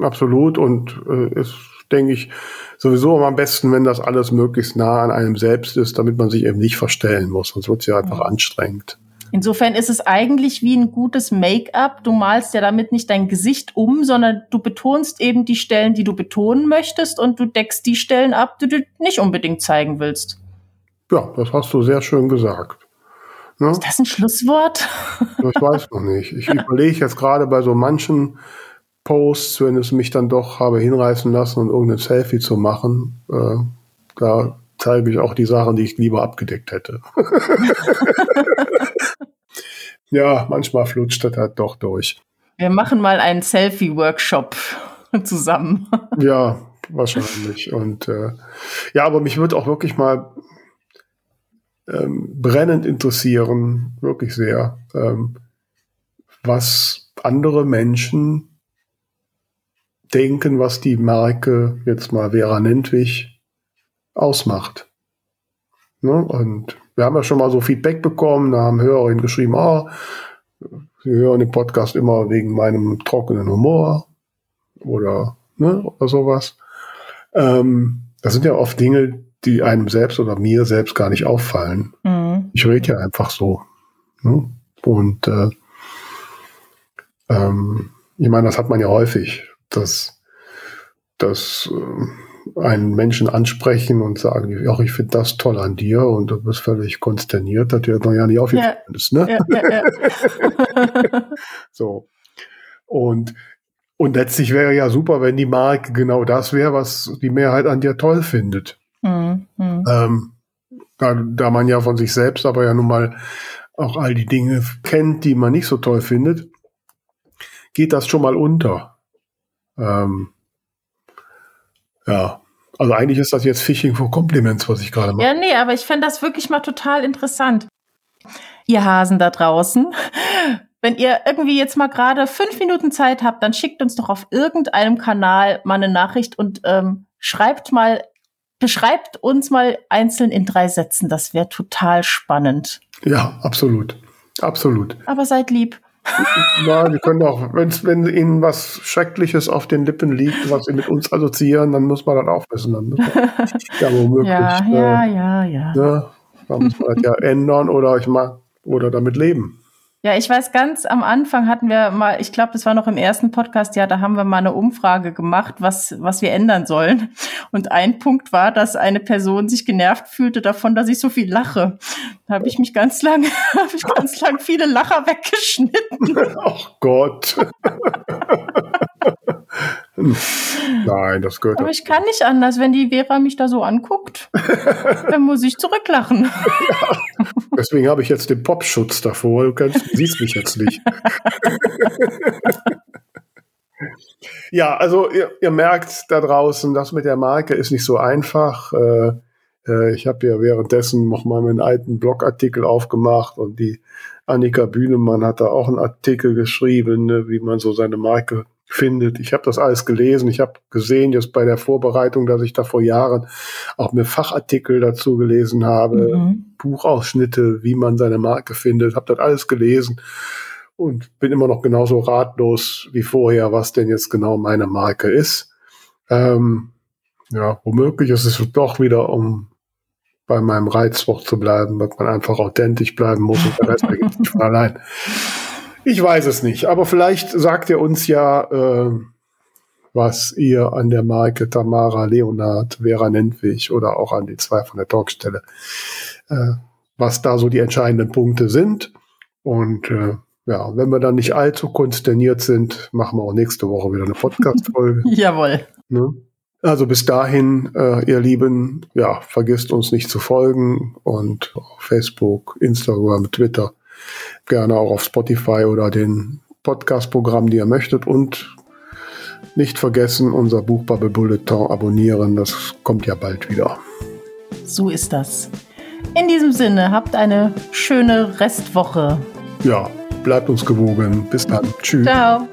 absolut. Und äh, ist, denke ich, sowieso am besten, wenn das alles möglichst nah an einem selbst ist, damit man sich eben nicht verstellen muss. Sonst wird es ja einfach anstrengend. Insofern ist es eigentlich wie ein gutes Make-up. Du malst ja damit nicht dein Gesicht um, sondern du betonst eben die Stellen, die du betonen möchtest und du deckst die Stellen ab, die du nicht unbedingt zeigen willst. Ja, das hast du sehr schön gesagt. Ne? Ist das ein Schlusswort? Ich weiß noch nicht. Ich überlege jetzt gerade bei so manchen Posts, wenn es mich dann doch habe hinreißen lassen und irgendein Selfie zu machen, äh, da zeige ich auch die Sachen, die ich lieber abgedeckt hätte. ja, manchmal flutscht das halt doch durch. Wir machen mal einen Selfie-Workshop zusammen. ja, wahrscheinlich. Und äh, ja, aber mich würde auch wirklich mal ähm, brennend interessieren, wirklich sehr, ähm, was andere Menschen denken, was die Marke jetzt mal Vera Nentwich ausmacht. Ne? Und wir haben ja schon mal so Feedback bekommen, da haben Hörerinnen geschrieben, oh, sie hören den Podcast immer wegen meinem trockenen Humor oder, ne, oder sowas. Ähm, das sind ja oft Dinge, die einem selbst oder mir selbst gar nicht auffallen. Mhm. Ich rede ja einfach so. Ne? Und äh, ähm, ich meine, das hat man ja häufig, dass, dass äh, einen Menschen ansprechen und sagen, ach, ich finde das toll an dir und du bist völlig konsterniert, dass dir noch ja nicht aufgefallen ja. ist. Ne? Ja, ja, so. Und, und letztlich wäre ja super, wenn die Marke genau das wäre, was die Mehrheit an dir toll findet. Mhm. mhm. Ähm, da, da man ja von sich selbst aber ja nun mal auch all die Dinge kennt, die man nicht so toll findet, geht das schon mal unter. Ähm, ja, also eigentlich ist das jetzt Phishing for Compliments, was ich gerade mache. Ja, nee, aber ich fände das wirklich mal total interessant. Ihr Hasen da draußen, wenn ihr irgendwie jetzt mal gerade fünf Minuten Zeit habt, dann schickt uns doch auf irgendeinem Kanal mal eine Nachricht und ähm, schreibt mal, beschreibt uns mal einzeln in drei Sätzen. Das wäre total spannend. Ja, absolut. Absolut. Aber seid lieb. Ja, Sie können auch, wenn's, wenn Ihnen was Schreckliches auf den Lippen liegt, was Sie mit uns assoziieren, dann muss man das auch wissen. Dann muss man, ja, womöglich. Ja, äh, ja, ja, ja. Ne, da muss man das ja ändern oder ich mal oder damit leben. Ja, ich weiß, ganz am Anfang hatten wir mal, ich glaube, das war noch im ersten Podcast, ja, da haben wir mal eine Umfrage gemacht, was, was wir ändern sollen. Und ein Punkt war, dass eine Person sich genervt fühlte davon, dass ich so viel lache. Da habe ich mich ganz lang, habe ich ganz lang viele Lacher weggeschnitten. Ach Gott. Nein, das gehört Aber ich kann nicht anders, wenn die Vera mich da so anguckt, dann muss ich zurücklachen. Deswegen habe ich jetzt den Popschutz davor. Du kannst, siehst mich jetzt nicht. ja, also ihr, ihr, merkt da draußen, das mit der Marke ist nicht so einfach. Äh, äh, ich habe ja währenddessen noch mal meinen alten Blogartikel aufgemacht und die Annika Bühnemann hat da auch einen Artikel geschrieben, ne, wie man so seine Marke findet. Ich habe das alles gelesen. Ich habe gesehen jetzt bei der Vorbereitung, dass ich da vor Jahren auch mir Fachartikel dazu gelesen habe, mhm. Buchausschnitte, wie man seine Marke findet. Habe das alles gelesen und bin immer noch genauso ratlos wie vorher, was denn jetzt genau meine Marke ist. Ähm, ja, womöglich ist es doch wieder, um bei meinem Reizwort zu bleiben, dass man einfach authentisch bleiben muss und der Rest ergibt sich von allein. Ich weiß es nicht, aber vielleicht sagt ihr uns ja, äh, was ihr an der Marke Tamara Leonard, Vera Nentwig oder auch an die zwei von der Talkstelle, äh, was da so die entscheidenden Punkte sind. Und äh, ja, wenn wir dann nicht allzu konsterniert sind, machen wir auch nächste Woche wieder eine Podcast-Folge. Jawohl. Ne? Also bis dahin, äh, ihr Lieben, ja, vergisst uns nicht zu folgen und auf Facebook, Instagram, Twitter gerne auch auf Spotify oder den Podcast-Programmen, die ihr möchtet. Und nicht vergessen, unser Buchbubble Bulletin abonnieren. Das kommt ja bald wieder. So ist das. In diesem Sinne, habt eine schöne Restwoche. Ja, bleibt uns gewogen. Bis dann. Tschüss. Ciao.